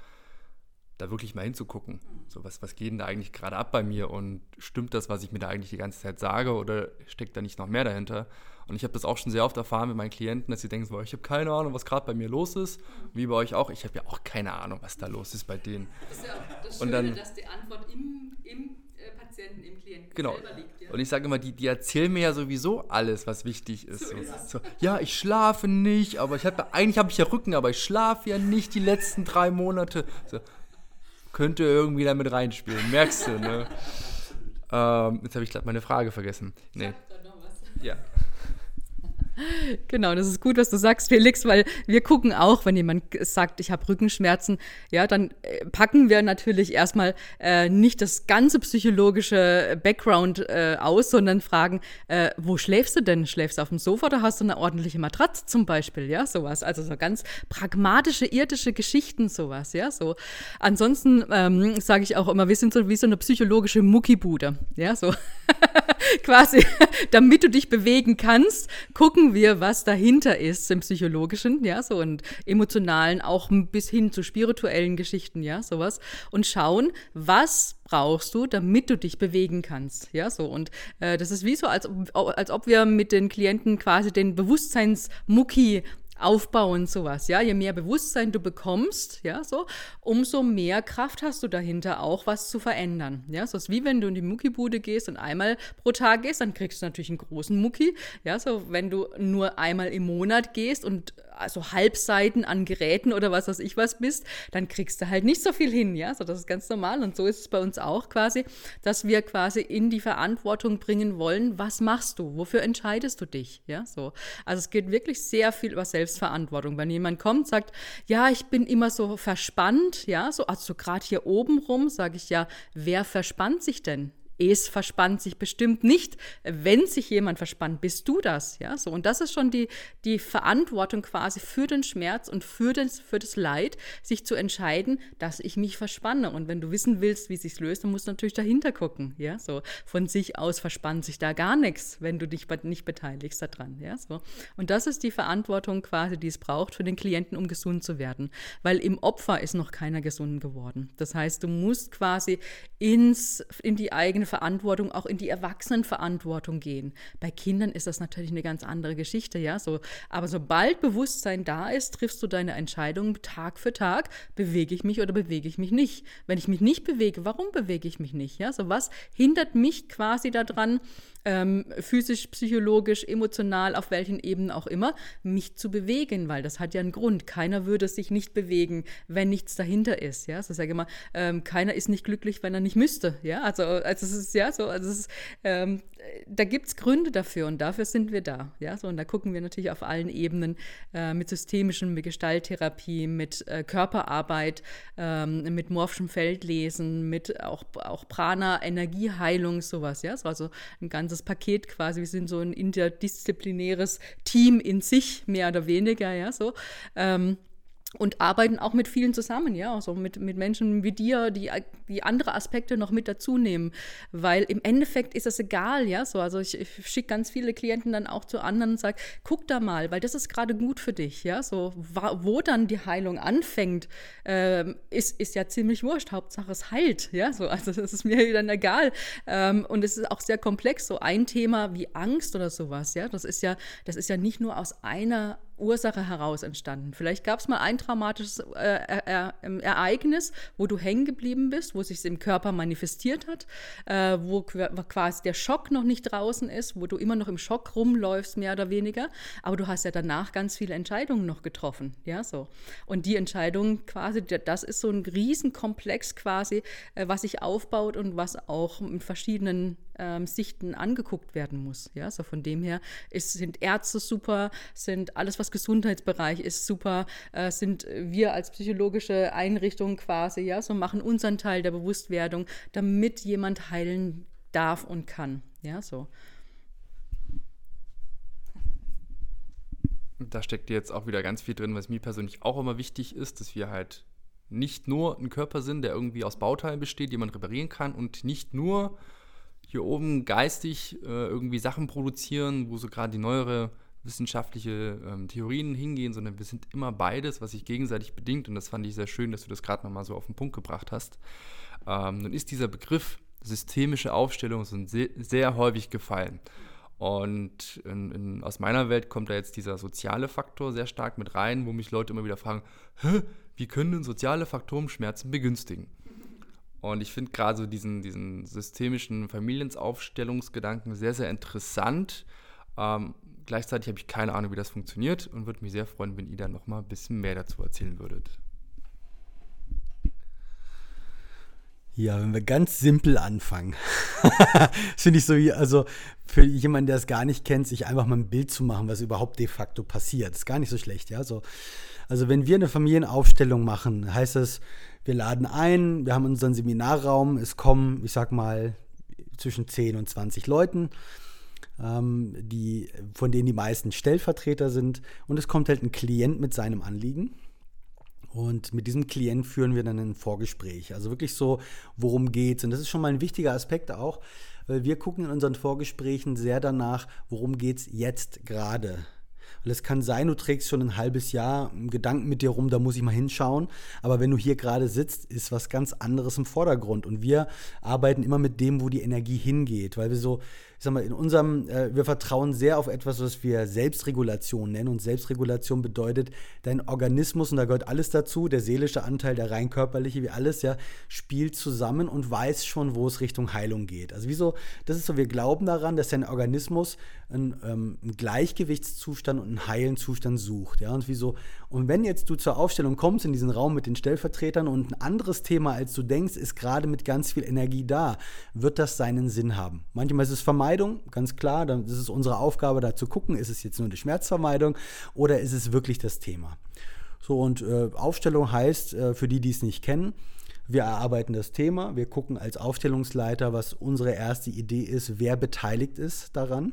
da wirklich mal hinzugucken. So, was, was geht denn da eigentlich gerade ab bei mir und stimmt das, was ich mir da eigentlich die ganze Zeit sage oder steckt da nicht noch mehr dahinter? Und ich habe das auch schon sehr oft erfahren mit meinen Klienten, dass sie denken, so, ich habe keine Ahnung, was gerade bei mir los ist. Wie bei euch auch. Ich habe ja auch keine Ahnung, was da los ist bei denen. Das ist ja das Schöne, dann, dass die Antwort im, im äh, Patienten, im Klienten genau. selber liegt. Ja? Und ich sage immer, die, die erzählen mir ja sowieso alles, was wichtig ist. So, so, ja, ich schlafe nicht, aber ich habe eigentlich habe ich ja Rücken, aber ich schlafe ja nicht die letzten drei Monate. So, könnte irgendwie damit reinspielen, merkst du, ne? ähm, jetzt habe ich gerade meine Frage vergessen. Nee. Ja. Genau, das ist gut, was du sagst, Felix, weil wir gucken auch, wenn jemand sagt, ich habe Rückenschmerzen, ja, dann äh, packen wir natürlich erstmal äh, nicht das ganze psychologische Background äh, aus, sondern fragen, äh, wo schläfst du denn? Schläfst du auf dem Sofa oder hast du eine ordentliche Matratze zum Beispiel, ja, sowas. Also so ganz pragmatische, irdische Geschichten, sowas, ja, so. Ansonsten ähm, sage ich auch immer, wir sind so wie so eine psychologische Muckibude, ja, so. Quasi, damit du dich bewegen kannst, gucken gucken wir, was dahinter ist im psychologischen, ja, so und emotionalen, auch bis hin zu spirituellen Geschichten, ja, sowas. Und schauen, was brauchst du, damit du dich bewegen kannst, ja, so. Und äh, das ist wie so, als, als ob wir mit den Klienten quasi den Bewusstseinsmucki aufbauen, sowas, ja. Je mehr Bewusstsein du bekommst, ja, so, umso mehr Kraft hast du dahinter auch, was zu verändern. Ja, so ist wie wenn du in die Muckibude gehst und einmal pro Tag gehst, dann kriegst du natürlich einen großen Mucki. Ja, so wenn du nur einmal im Monat gehst und also Halbseiten an Geräten oder was weiß ich was bist, dann kriegst du halt nicht so viel hin, ja, so das ist ganz normal und so ist es bei uns auch quasi, dass wir quasi in die Verantwortung bringen wollen, was machst du, wofür entscheidest du dich, ja, so. Also es geht wirklich sehr viel über Selbstverantwortung. Wenn jemand kommt, sagt, ja, ich bin immer so verspannt, ja, so, also gerade hier oben rum, sage ich ja, wer verspannt sich denn? Es verspannt sich bestimmt nicht. Wenn sich jemand verspannt, bist du das. Ja, so. Und das ist schon die, die Verantwortung quasi für den Schmerz und für, den, für das Leid, sich zu entscheiden, dass ich mich verspanne. Und wenn du wissen willst, wie es sich löst, dann musst du natürlich dahinter gucken. Ja, so. Von sich aus verspannt sich da gar nichts, wenn du dich nicht beteiligst daran. Ja, so. Und das ist die Verantwortung quasi, die es braucht für den Klienten, um gesund zu werden. Weil im Opfer ist noch keiner gesund geworden. Das heißt, du musst quasi ins, in die eigene Verantwortung, auch in die Erwachsenenverantwortung gehen. Bei Kindern ist das natürlich eine ganz andere Geschichte, ja. So, aber sobald Bewusstsein da ist, triffst du deine Entscheidung Tag für Tag, bewege ich mich oder bewege ich mich nicht. Wenn ich mich nicht bewege, warum bewege ich mich nicht? Ja, so was hindert mich quasi daran, ähm, physisch, psychologisch, emotional, auf welchen Ebenen auch immer, mich zu bewegen, weil das hat ja einen Grund. Keiner würde sich nicht bewegen, wenn nichts dahinter ist. Ja, so sage ich immer, ähm, keiner ist nicht glücklich, wenn er nicht müsste. Ja, also, also es ist ja so, also es ist, ähm, da gibt es Gründe dafür und dafür sind wir da. Ja, so und da gucken wir natürlich auf allen Ebenen äh, mit systemischen, mit Gestalttherapie, mit äh, Körperarbeit, ähm, mit morphischem Feldlesen, mit auch, auch Prana, Energieheilung, sowas. Ja, so, also ein ganzes ganzes Paket quasi. Wir sind so ein interdisziplinäres Team in sich, mehr oder weniger, ja, so. Ähm, und arbeiten auch mit vielen zusammen, ja, also mit, mit Menschen wie dir, die, die andere Aspekte noch mit dazu nehmen. Weil im Endeffekt ist das egal, ja, so. Also ich, ich schicke ganz viele Klienten dann auch zu anderen und sage, guck da mal, weil das ist gerade gut für dich, ja, so. Wo dann die Heilung anfängt, äh, ist, ist ja ziemlich wurscht. Hauptsache es heilt, ja, so. Also das ist mir dann egal. Ähm, und es ist auch sehr komplex, so ein Thema wie Angst oder sowas, ja, das ist ja, das ist ja nicht nur aus einer Ursache heraus entstanden. Vielleicht gab es mal ein traumatisches äh, er, er, Ereignis, wo du hängen geblieben bist, wo sich im Körper manifestiert hat, äh, wo quasi der Schock noch nicht draußen ist, wo du immer noch im Schock rumläufst, mehr oder weniger. Aber du hast ja danach ganz viele Entscheidungen noch getroffen, ja so. Und die Entscheidung quasi, das ist so ein Riesenkomplex quasi, äh, was sich aufbaut und was auch mit verschiedenen ähm, Sichten angeguckt werden muss. Ja, so von dem her ist, sind Ärzte super, sind alles, was Gesundheitsbereich ist, super, äh, sind wir als psychologische Einrichtung quasi, ja, so machen unseren Teil der Bewusstwerdung, damit jemand heilen darf und kann. Ja, so. Da steckt jetzt auch wieder ganz viel drin, was mir persönlich auch immer wichtig ist, dass wir halt nicht nur ein Körper sind, der irgendwie aus Bauteilen besteht, die man reparieren kann und nicht nur hier oben geistig äh, irgendwie Sachen produzieren, wo so gerade die neuere wissenschaftliche ähm, Theorien hingehen, sondern wir sind immer beides, was sich gegenseitig bedingt. Und das fand ich sehr schön, dass du das gerade nochmal so auf den Punkt gebracht hast. Ähm, dann ist dieser Begriff systemische Aufstellung so sehr, sehr häufig gefallen. Und in, in, aus meiner Welt kommt da jetzt dieser soziale Faktor sehr stark mit rein, wo mich Leute immer wieder fragen, Hä, wie können denn soziale Faktoren Schmerzen begünstigen? Und ich finde gerade so diesen, diesen systemischen Familienaufstellungsgedanken sehr, sehr interessant. Ähm, gleichzeitig habe ich keine Ahnung, wie das funktioniert und würde mich sehr freuen, wenn ihr dann noch mal ein bisschen mehr dazu erzählen würdet. Ja, wenn wir ganz simpel anfangen. das finde ich so, also für jemanden, der es gar nicht kennt, sich einfach mal ein Bild zu machen, was überhaupt de facto passiert. Ist gar nicht so schlecht, ja. So, also wenn wir eine Familienaufstellung machen, heißt das, wir laden ein, wir haben unseren Seminarraum, es kommen, ich sag mal, zwischen 10 und 20 Leuten, die, von denen die meisten Stellvertreter sind. Und es kommt halt ein Klient mit seinem Anliegen. Und mit diesem Klient führen wir dann ein Vorgespräch. Also wirklich so, worum geht's? Und das ist schon mal ein wichtiger Aspekt auch, weil wir gucken in unseren Vorgesprächen sehr danach, worum geht's jetzt gerade. Weil es kann sein, du trägst schon ein halbes Jahr Gedanken mit dir rum, da muss ich mal hinschauen. Aber wenn du hier gerade sitzt, ist was ganz anderes im Vordergrund. Und wir arbeiten immer mit dem, wo die Energie hingeht, weil wir so, ich sag mal, in unserem, äh, wir vertrauen sehr auf etwas, was wir Selbstregulation nennen. Und Selbstregulation bedeutet, dein Organismus, und da gehört alles dazu, der seelische Anteil, der rein körperliche, wie alles, ja, spielt zusammen und weiß schon, wo es Richtung Heilung geht. Also wieso, das ist so, wir glauben daran, dass dein Organismus einen, ähm, einen Gleichgewichtszustand und einen heilen Zustand sucht. Ja, und wieso, und wenn jetzt du zur Aufstellung kommst in diesen Raum mit den Stellvertretern und ein anderes Thema, als du denkst, ist gerade mit ganz viel Energie da, wird das seinen Sinn haben. Manchmal ist es Vermeidung, ganz klar, dann ist es unsere Aufgabe, da zu gucken, ist es jetzt nur eine Schmerzvermeidung oder ist es wirklich das Thema. So, und äh, Aufstellung heißt, äh, für die, die es nicht kennen, wir erarbeiten das Thema, wir gucken als Aufstellungsleiter, was unsere erste Idee ist, wer beteiligt ist daran.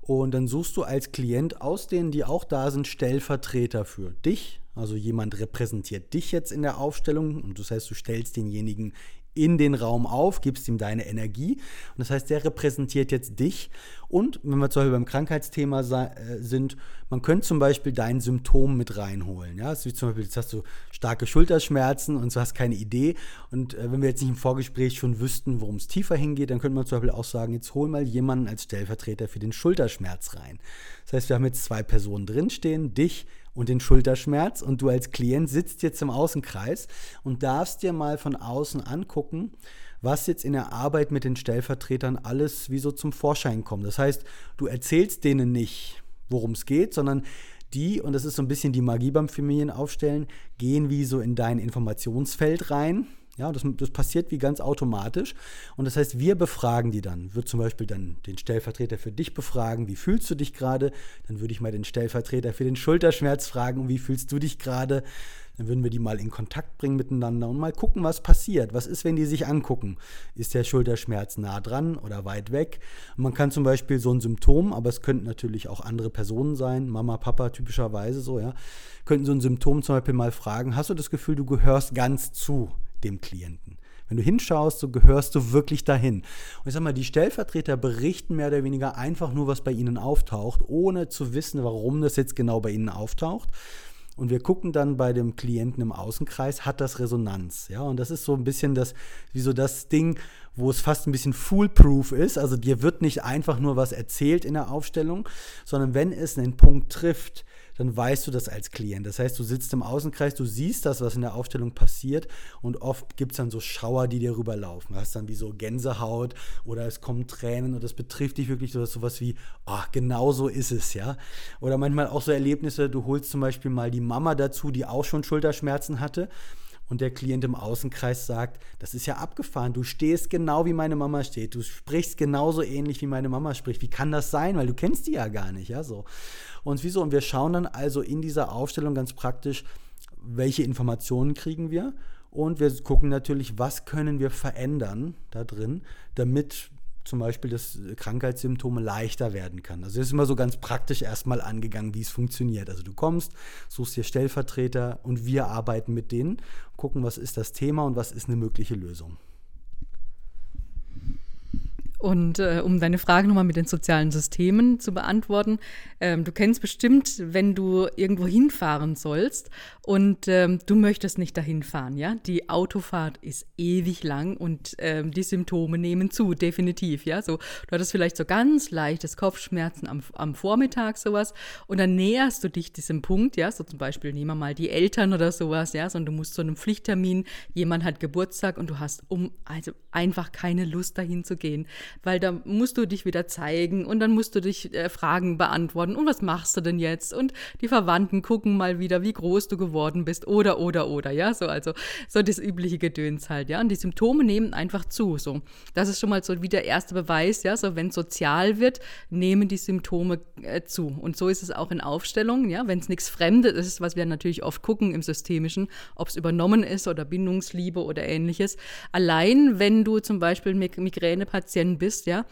Und dann suchst du als Klient aus denen, die auch da sind, Stellvertreter für dich. Also jemand repräsentiert dich jetzt in der Aufstellung und das heißt, du stellst denjenigen in den Raum auf, gibst ihm deine Energie. Und das heißt, der repräsentiert jetzt dich. Und wenn wir zum Beispiel beim Krankheitsthema äh, sind, man könnte zum Beispiel dein Symptom mit reinholen. Ja, also wie zum Beispiel, jetzt hast du starke Schulterschmerzen und du hast keine Idee. Und äh, wenn wir jetzt nicht im Vorgespräch schon wüssten, worum es tiefer hingeht, dann könnte man zum Beispiel auch sagen, jetzt hol mal jemanden als Stellvertreter für den Schulterschmerz rein. Das heißt, wir haben jetzt zwei Personen drinstehen, dich und den Schulterschmerz und du als Klient sitzt jetzt im Außenkreis und darfst dir mal von außen angucken, was jetzt in der Arbeit mit den Stellvertretern alles wie so zum Vorschein kommt. Das heißt, du erzählst denen nicht, worum es geht, sondern die, und das ist so ein bisschen die Magie beim Familienaufstellen, gehen wie so in dein Informationsfeld rein ja, das, das, passiert wie ganz automatisch. Und das heißt, wir befragen die dann. Wird zum Beispiel dann den Stellvertreter für dich befragen, wie fühlst du dich gerade? Dann würde ich mal den Stellvertreter für den Schulterschmerz fragen, wie fühlst du dich gerade? Dann würden wir die mal in Kontakt bringen miteinander und mal gucken, was passiert. Was ist, wenn die sich angucken? Ist der Schulterschmerz nah dran oder weit weg? Und man kann zum Beispiel so ein Symptom, aber es könnten natürlich auch andere Personen sein, Mama, Papa typischerweise so, ja, könnten so ein Symptom zum Beispiel mal fragen, hast du das Gefühl, du gehörst ganz zu? Dem Klienten. Wenn du hinschaust, so gehörst du wirklich dahin. Und ich sag mal, die Stellvertreter berichten mehr oder weniger einfach nur, was bei ihnen auftaucht, ohne zu wissen, warum das jetzt genau bei ihnen auftaucht. Und wir gucken dann bei dem Klienten im Außenkreis, hat das Resonanz? Ja, und das ist so ein bisschen das, wie so das Ding, wo es fast ein bisschen foolproof ist. Also dir wird nicht einfach nur was erzählt in der Aufstellung, sondern wenn es einen Punkt trifft, dann weißt du das als Klient. Das heißt, du sitzt im Außenkreis, du siehst das, was in der Aufstellung passiert und oft gibt es dann so Schauer, die dir rüberlaufen. Du hast dann wie so Gänsehaut oder es kommen Tränen und das betrifft dich wirklich so sowas wie, oh, genau so ist es, ja. Oder manchmal auch so Erlebnisse, du holst zum Beispiel mal die Mama dazu, die auch schon Schulterschmerzen hatte und der Klient im Außenkreis sagt, das ist ja abgefahren, du stehst genau wie meine Mama steht, du sprichst genauso ähnlich wie meine Mama spricht. Wie kann das sein? Weil du kennst die ja gar nicht, ja so. Und wieso? Und wir schauen dann also in dieser Aufstellung ganz praktisch, welche Informationen kriegen wir und wir gucken natürlich, was können wir verändern da drin, damit zum Beispiel das Krankheitssymptome leichter werden kann. Also das ist immer so ganz praktisch erstmal angegangen, wie es funktioniert. Also du kommst, suchst dir Stellvertreter und wir arbeiten mit denen, gucken, was ist das Thema und was ist eine mögliche Lösung. Und äh, um deine Frage nochmal mit den sozialen Systemen zu beantworten, ähm, du kennst bestimmt, wenn du irgendwo hinfahren sollst und ähm, du möchtest nicht dahin fahren, ja? Die Autofahrt ist ewig lang und ähm, die Symptome nehmen zu, definitiv, ja? So, du hattest vielleicht so ganz leichtes Kopfschmerzen am, am Vormittag, sowas, und dann näherst du dich diesem Punkt, ja? So zum Beispiel, nehmen wir mal die Eltern oder sowas, ja? Sondern du musst zu einem Pflichttermin, jemand hat Geburtstag und du hast um, also einfach keine Lust dahin zu gehen weil da musst du dich wieder zeigen und dann musst du dich äh, Fragen beantworten. Und was machst du denn jetzt? Und die Verwandten gucken mal wieder, wie groß du geworden bist. Oder oder oder ja, so also so das übliche Gedöns halt, ja, und die Symptome nehmen einfach zu, so. Das ist schon mal so wie der erste Beweis, ja, so wenn sozial wird, nehmen die Symptome äh, zu. Und so ist es auch in Aufstellungen, ja, wenn es nichts Fremdes ist, was wir natürlich oft gucken im systemischen, ob es übernommen ist oder Bindungsliebe oder ähnliches. Allein wenn du zum Beispiel Migränepatient bist ja,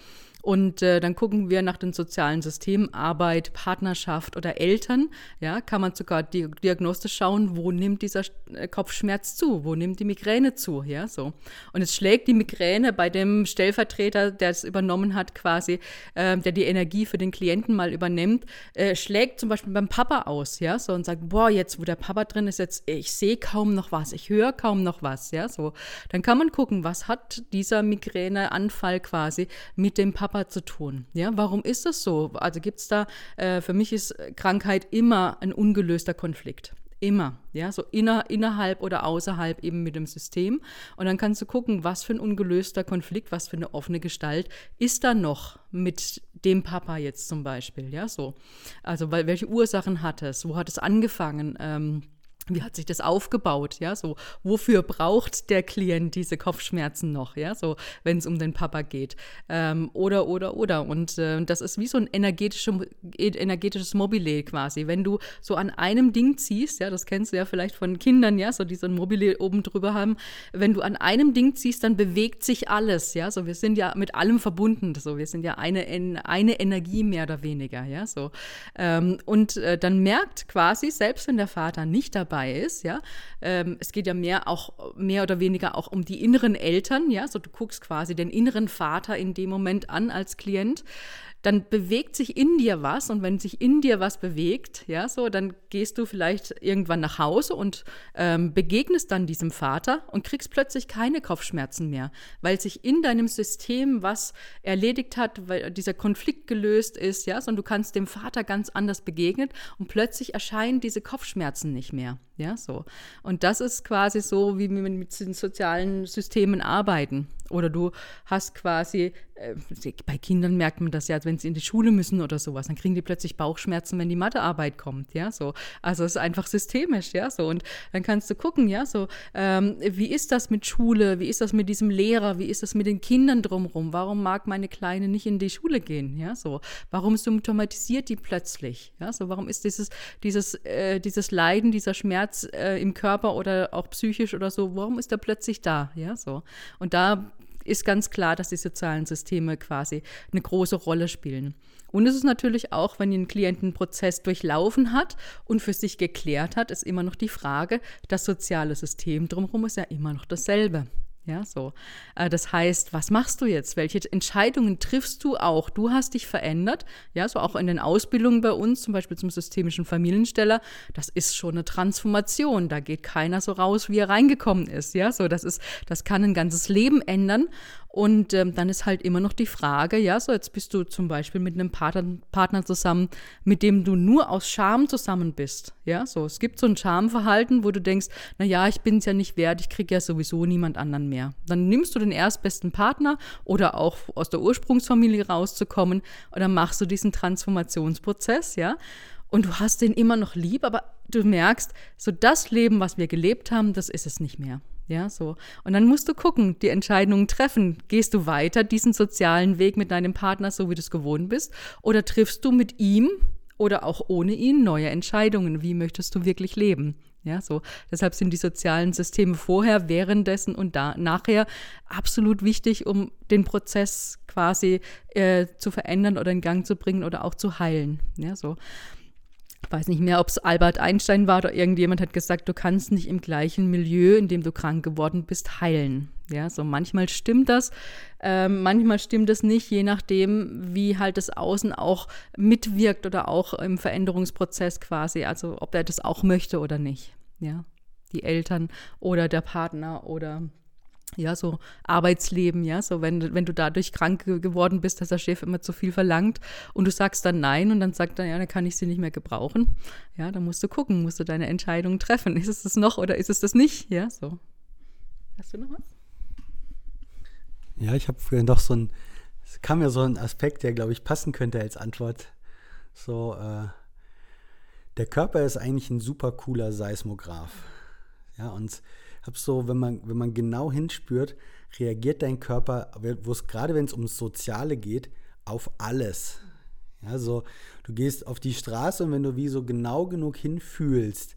Und äh, dann gucken wir nach den sozialen Systemen, Arbeit, Partnerschaft oder Eltern. Ja, kann man sogar di diagnostisch schauen, wo nimmt dieser äh, Kopfschmerz zu, wo nimmt die Migräne zu. Ja, so. Und es schlägt die Migräne bei dem Stellvertreter, der es übernommen hat, quasi, äh, der die Energie für den Klienten mal übernimmt, äh, schlägt zum Beispiel beim Papa aus, ja, so und sagt, boah, jetzt, wo der Papa drin ist, jetzt, ich sehe kaum noch was, ich höre kaum noch was, ja, so. Dann kann man gucken, was hat dieser Migräneanfall quasi mit dem Papa Papa zu tun. Ja, warum ist das so? Also gibt es da, äh, für mich ist Krankheit immer ein ungelöster Konflikt. Immer, ja, so inner, innerhalb oder außerhalb eben mit dem System. Und dann kannst du gucken, was für ein ungelöster Konflikt, was für eine offene Gestalt ist da noch mit dem Papa jetzt zum Beispiel, ja, so. Also, weil, welche Ursachen hat es? Wo hat es angefangen? Ähm, wie hat sich das aufgebaut? Ja, so wofür braucht der Klient diese Kopfschmerzen noch? Ja, so wenn es um den Papa geht ähm, oder oder oder und äh, das ist wie so ein energetische, energetisches Mobile quasi. Wenn du so an einem Ding ziehst, ja, das kennst du ja vielleicht von Kindern, ja, so die so ein Mobile oben drüber haben. Wenn du an einem Ding ziehst, dann bewegt sich alles. Ja, so wir sind ja mit allem verbunden. So wir sind ja eine eine Energie mehr oder weniger. Ja, so ähm, und äh, dann merkt quasi selbst wenn der Vater nicht dabei dabei ist, ja. Ähm, es geht ja mehr auch mehr oder weniger auch um die inneren Eltern, ja. So du guckst quasi den inneren Vater in dem Moment an als Klient dann bewegt sich in dir was und wenn sich in dir was bewegt, ja, so, dann gehst du vielleicht irgendwann nach Hause und ähm, begegnest dann diesem Vater und kriegst plötzlich keine Kopfschmerzen mehr, weil sich in deinem System was erledigt hat, weil dieser Konflikt gelöst ist, ja, sondern du kannst dem Vater ganz anders begegnen und plötzlich erscheinen diese Kopfschmerzen nicht mehr, ja, so. Und das ist quasi so, wie wir mit den sozialen Systemen arbeiten. Oder du hast quasi, äh, bei Kindern merkt man das ja, wenn sie in die Schule müssen oder sowas, dann kriegen die plötzlich Bauchschmerzen, wenn die Mathearbeit kommt, ja, so. Also es ist einfach systemisch, ja, so. Und dann kannst du gucken, ja, so, ähm, wie ist das mit Schule, wie ist das mit diesem Lehrer, wie ist das mit den Kindern drumherum, warum mag meine Kleine nicht in die Schule gehen, ja, so. Warum symptomatisiert die plötzlich, ja, so, warum ist dieses, dieses, äh, dieses Leiden, dieser Schmerz äh, im Körper oder auch psychisch oder so, warum ist er plötzlich da, ja, so. Und da ist ganz klar, dass die sozialen Systeme quasi eine große Rolle spielen. Und es ist natürlich auch, wenn ein Klient einen Prozess durchlaufen hat und für sich geklärt hat, ist immer noch die Frage, das soziale System drumherum ist ja immer noch dasselbe. Ja, so. Äh, das heißt, was machst du jetzt? Welche Entscheidungen triffst du auch? Du hast dich verändert. Ja, so auch in den Ausbildungen bei uns, zum Beispiel zum systemischen Familiensteller. Das ist schon eine Transformation. Da geht keiner so raus, wie er reingekommen ist. Ja, so. Das ist, das kann ein ganzes Leben ändern. Und ähm, dann ist halt immer noch die Frage, ja, so jetzt bist du zum Beispiel mit einem Partner, Partner zusammen, mit dem du nur aus Scham zusammen bist. Ja, so. Es gibt so ein Schamverhalten, wo du denkst, na ja, ich bin es ja nicht wert, ich kriege ja sowieso niemand anderen mehr. Dann nimmst du den erstbesten Partner oder auch aus der Ursprungsfamilie rauszukommen und dann machst du diesen Transformationsprozess, ja. Und du hast den immer noch lieb, aber du merkst, so das Leben, was wir gelebt haben, das ist es nicht mehr. Ja, so. Und dann musst du gucken, die Entscheidungen treffen. Gehst du weiter diesen sozialen Weg mit deinem Partner, so wie du es gewohnt bist? Oder triffst du mit ihm oder auch ohne ihn neue Entscheidungen? Wie möchtest du wirklich leben? Ja, so. Deshalb sind die sozialen Systeme vorher, währenddessen und da, nachher absolut wichtig, um den Prozess quasi äh, zu verändern oder in Gang zu bringen oder auch zu heilen. Ja, so weiß nicht mehr, ob es Albert Einstein war oder irgendjemand hat gesagt, du kannst nicht im gleichen Milieu, in dem du krank geworden bist, heilen. Ja, so manchmal stimmt das, äh, manchmal stimmt es nicht, je nachdem, wie halt das Außen auch mitwirkt oder auch im Veränderungsprozess quasi, also ob er das auch möchte oder nicht. Ja, die Eltern oder der Partner oder ja, so Arbeitsleben, ja, so wenn, wenn du dadurch krank geworden bist, dass der Chef immer zu viel verlangt und du sagst dann nein und dann sagt er, ja, dann kann ich sie nicht mehr gebrauchen. Ja, dann musst du gucken, musst du deine Entscheidung treffen. Ist es das noch oder ist es das nicht? Ja, so. Hast du noch was? Ja, ich habe vorhin doch so ein, es kam mir so ein Aspekt, der, glaube ich, passen könnte als Antwort. So, äh, der Körper ist eigentlich ein super cooler Seismograph. Ja, und habe so, wenn man, wenn man genau hinspürt, reagiert dein Körper, wo es gerade wenn es ums Soziale geht, auf alles. Ja, du gehst auf die Straße und wenn du wie so genau genug hinfühlst,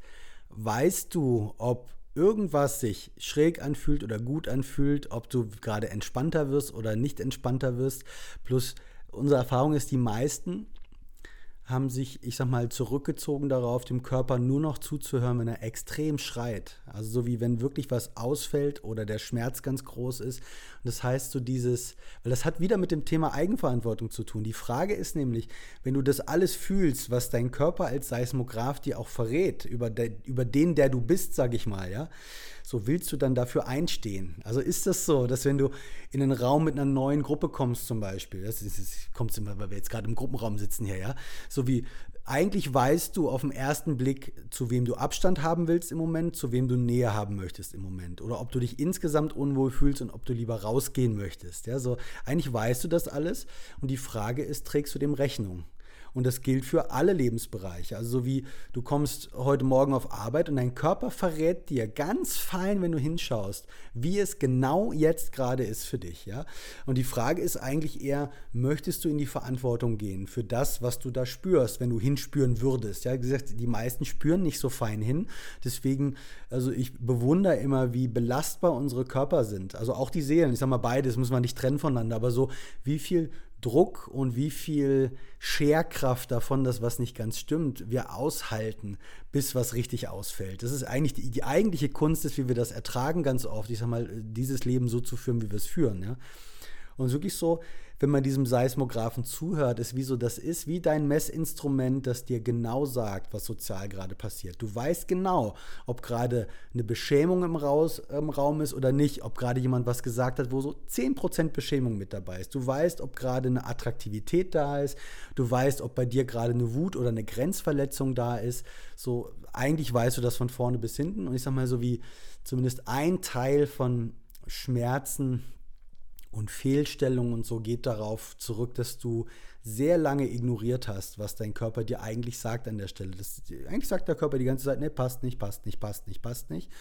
weißt du, ob irgendwas sich schräg anfühlt oder gut anfühlt, ob du gerade entspannter wirst oder nicht entspannter wirst. Plus unsere Erfahrung ist, die meisten haben sich, ich sag mal, zurückgezogen darauf, dem Körper nur noch zuzuhören, wenn er extrem schreit. Also so wie wenn wirklich was ausfällt oder der Schmerz ganz groß ist. Und das heißt so dieses, weil das hat wieder mit dem Thema Eigenverantwortung zu tun. Die Frage ist nämlich, wenn du das alles fühlst, was dein Körper als Seismograph dir auch verrät, über, de, über den, der du bist, sag ich mal, ja, so willst du dann dafür einstehen? Also ist das so, dass wenn du in einen Raum mit einer neuen Gruppe kommst zum Beispiel, das, ist, das kommt immer, weil wir jetzt gerade im Gruppenraum sitzen hier, ja, so wie eigentlich weißt du auf den ersten Blick, zu wem du Abstand haben willst im Moment, zu wem du Nähe haben möchtest im Moment. Oder ob du dich insgesamt unwohl fühlst und ob du lieber rausgehen möchtest. Ja, so, eigentlich weißt du das alles. Und die Frage ist, trägst du dem Rechnung? Und das gilt für alle Lebensbereiche. Also so wie du kommst heute Morgen auf Arbeit und dein Körper verrät dir ganz fein, wenn du hinschaust, wie es genau jetzt gerade ist für dich. Ja? Und die Frage ist eigentlich eher, möchtest du in die Verantwortung gehen für das, was du da spürst, wenn du hinspüren würdest? Ja, wie gesagt, die meisten spüren nicht so fein hin. Deswegen, also ich bewundere immer, wie belastbar unsere Körper sind. Also auch die Seelen. Ich sage mal, beides muss man nicht trennen voneinander. Aber so, wie viel Druck und wie viel Scherkraft davon, das was nicht ganz stimmt, wir aushalten, bis was richtig ausfällt. Das ist eigentlich die, die eigentliche Kunst, ist, wie wir das ertragen ganz oft. Ich sag mal, dieses Leben so zu führen, wie wir es führen. Ja? Und wirklich so, wenn man diesem Seismographen zuhört, ist wie so, das ist wie dein Messinstrument, das dir genau sagt, was sozial gerade passiert. Du weißt genau, ob gerade eine Beschämung im, Raus, im Raum ist oder nicht, ob gerade jemand was gesagt hat, wo so 10% Beschämung mit dabei ist. Du weißt, ob gerade eine Attraktivität da ist. Du weißt, ob bei dir gerade eine Wut oder eine Grenzverletzung da ist. So, eigentlich weißt du das von vorne bis hinten. Und ich sag mal so wie zumindest ein Teil von Schmerzen und Fehlstellungen und so geht darauf zurück, dass du sehr lange ignoriert hast, was dein Körper dir eigentlich sagt an der Stelle. Das, eigentlich sagt der Körper die ganze Zeit, ne, passt nicht, passt nicht, passt nicht, passt nicht.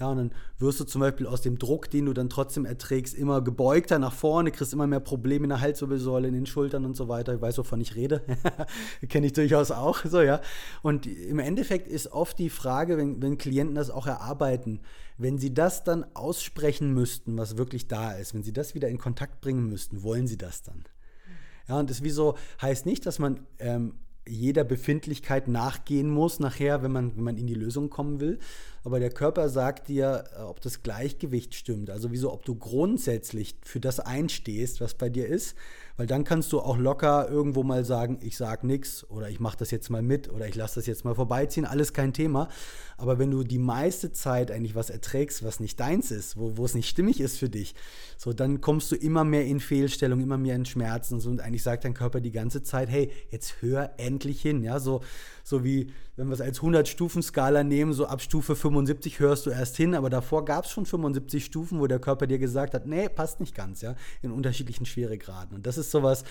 Ja, und dann wirst du zum Beispiel aus dem Druck, den du dann trotzdem erträgst, immer gebeugter nach vorne, kriegst immer mehr Probleme in der Halswirbelsäule, in den Schultern und so weiter. Ich weiß, wovon ich rede. Kenne ich durchaus auch. So, ja. Und im Endeffekt ist oft die Frage, wenn, wenn Klienten das auch erarbeiten, wenn sie das dann aussprechen müssten, was wirklich da ist, wenn sie das wieder in Kontakt bringen müssten, wollen sie das dann? Ja, und das wieso heißt nicht, dass man ähm, jeder Befindlichkeit nachgehen muss, nachher, wenn man, wenn man in die Lösung kommen will. Aber der Körper sagt dir, äh, ob das Gleichgewicht stimmt. Also wieso, ob du grundsätzlich für das einstehst, was bei dir ist. Weil dann kannst du auch locker irgendwo mal sagen, ich sag nichts oder ich mache das jetzt mal mit oder ich lasse das jetzt mal vorbeiziehen, alles kein Thema. Aber wenn du die meiste Zeit eigentlich was erträgst, was nicht deins ist, wo, wo es nicht stimmig ist für dich, so dann kommst du immer mehr in Fehlstellung, immer mehr in Schmerzen so, und eigentlich sagt dein Körper die ganze Zeit, hey, jetzt hör endlich hin, ja, so so wie wenn wir es als 100-Stufen-Skala nehmen, so ab Stufe 75 hörst du erst hin, aber davor gab es schon 75 Stufen, wo der Körper dir gesagt hat, nee, passt nicht ganz, ja, in unterschiedlichen Schweregraden. Und das ist sowas,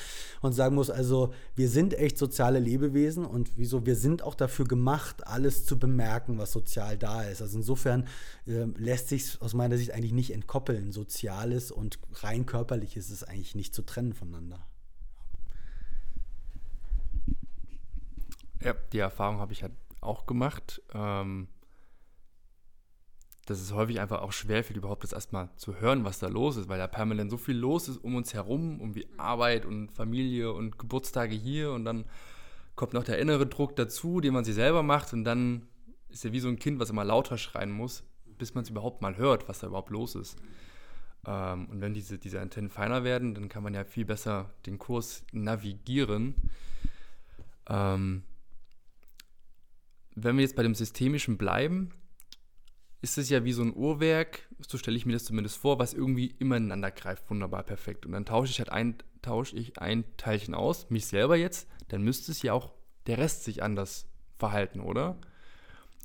und sagen muss, also wir sind echt soziale Lebewesen und wieso, wir sind auch dafür gemacht, alles zu bemerken, was sozial da ist. Also insofern äh, lässt sich aus meiner Sicht eigentlich nicht entkoppeln. Soziales und rein körperliches ist eigentlich nicht zu trennen voneinander. Ja, die Erfahrung habe ich halt auch gemacht. Ähm, dass es häufig einfach auch schwerfällt, überhaupt das erstmal zu hören, was da los ist, weil da permanent so viel los ist um uns herum, um wie Arbeit und Familie und Geburtstage hier und dann kommt noch der innere Druck dazu, den man sich selber macht und dann ist ja wie so ein Kind, was immer lauter schreien muss, bis man es überhaupt mal hört, was da überhaupt los ist. Ähm, und wenn diese, diese Antennen feiner werden, dann kann man ja viel besser den Kurs navigieren. Ähm, wenn wir jetzt bei dem Systemischen bleiben, ist es ja wie so ein Uhrwerk, so stelle ich mir das zumindest vor, was irgendwie immer ineinander greift, wunderbar perfekt. Und dann tausche ich halt ein, tausche ich ein Teilchen aus, mich selber jetzt, dann müsste es ja auch der Rest sich anders verhalten, oder?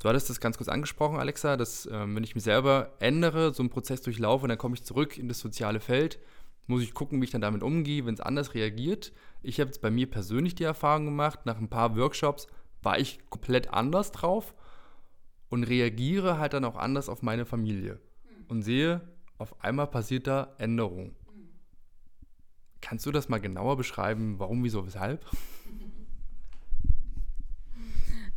Du hattest das ganz kurz angesprochen, Alexa, dass äh, wenn ich mich selber ändere, so einen Prozess durchlaufe, dann komme ich zurück in das soziale Feld, muss ich gucken, wie ich dann damit umgehe, wenn es anders reagiert. Ich habe jetzt bei mir persönlich die Erfahrung gemacht, nach ein paar Workshops, war ich komplett anders drauf und reagiere halt dann auch anders auf meine Familie und sehe, auf einmal passiert da Änderung. Kannst du das mal genauer beschreiben, warum, wieso, weshalb?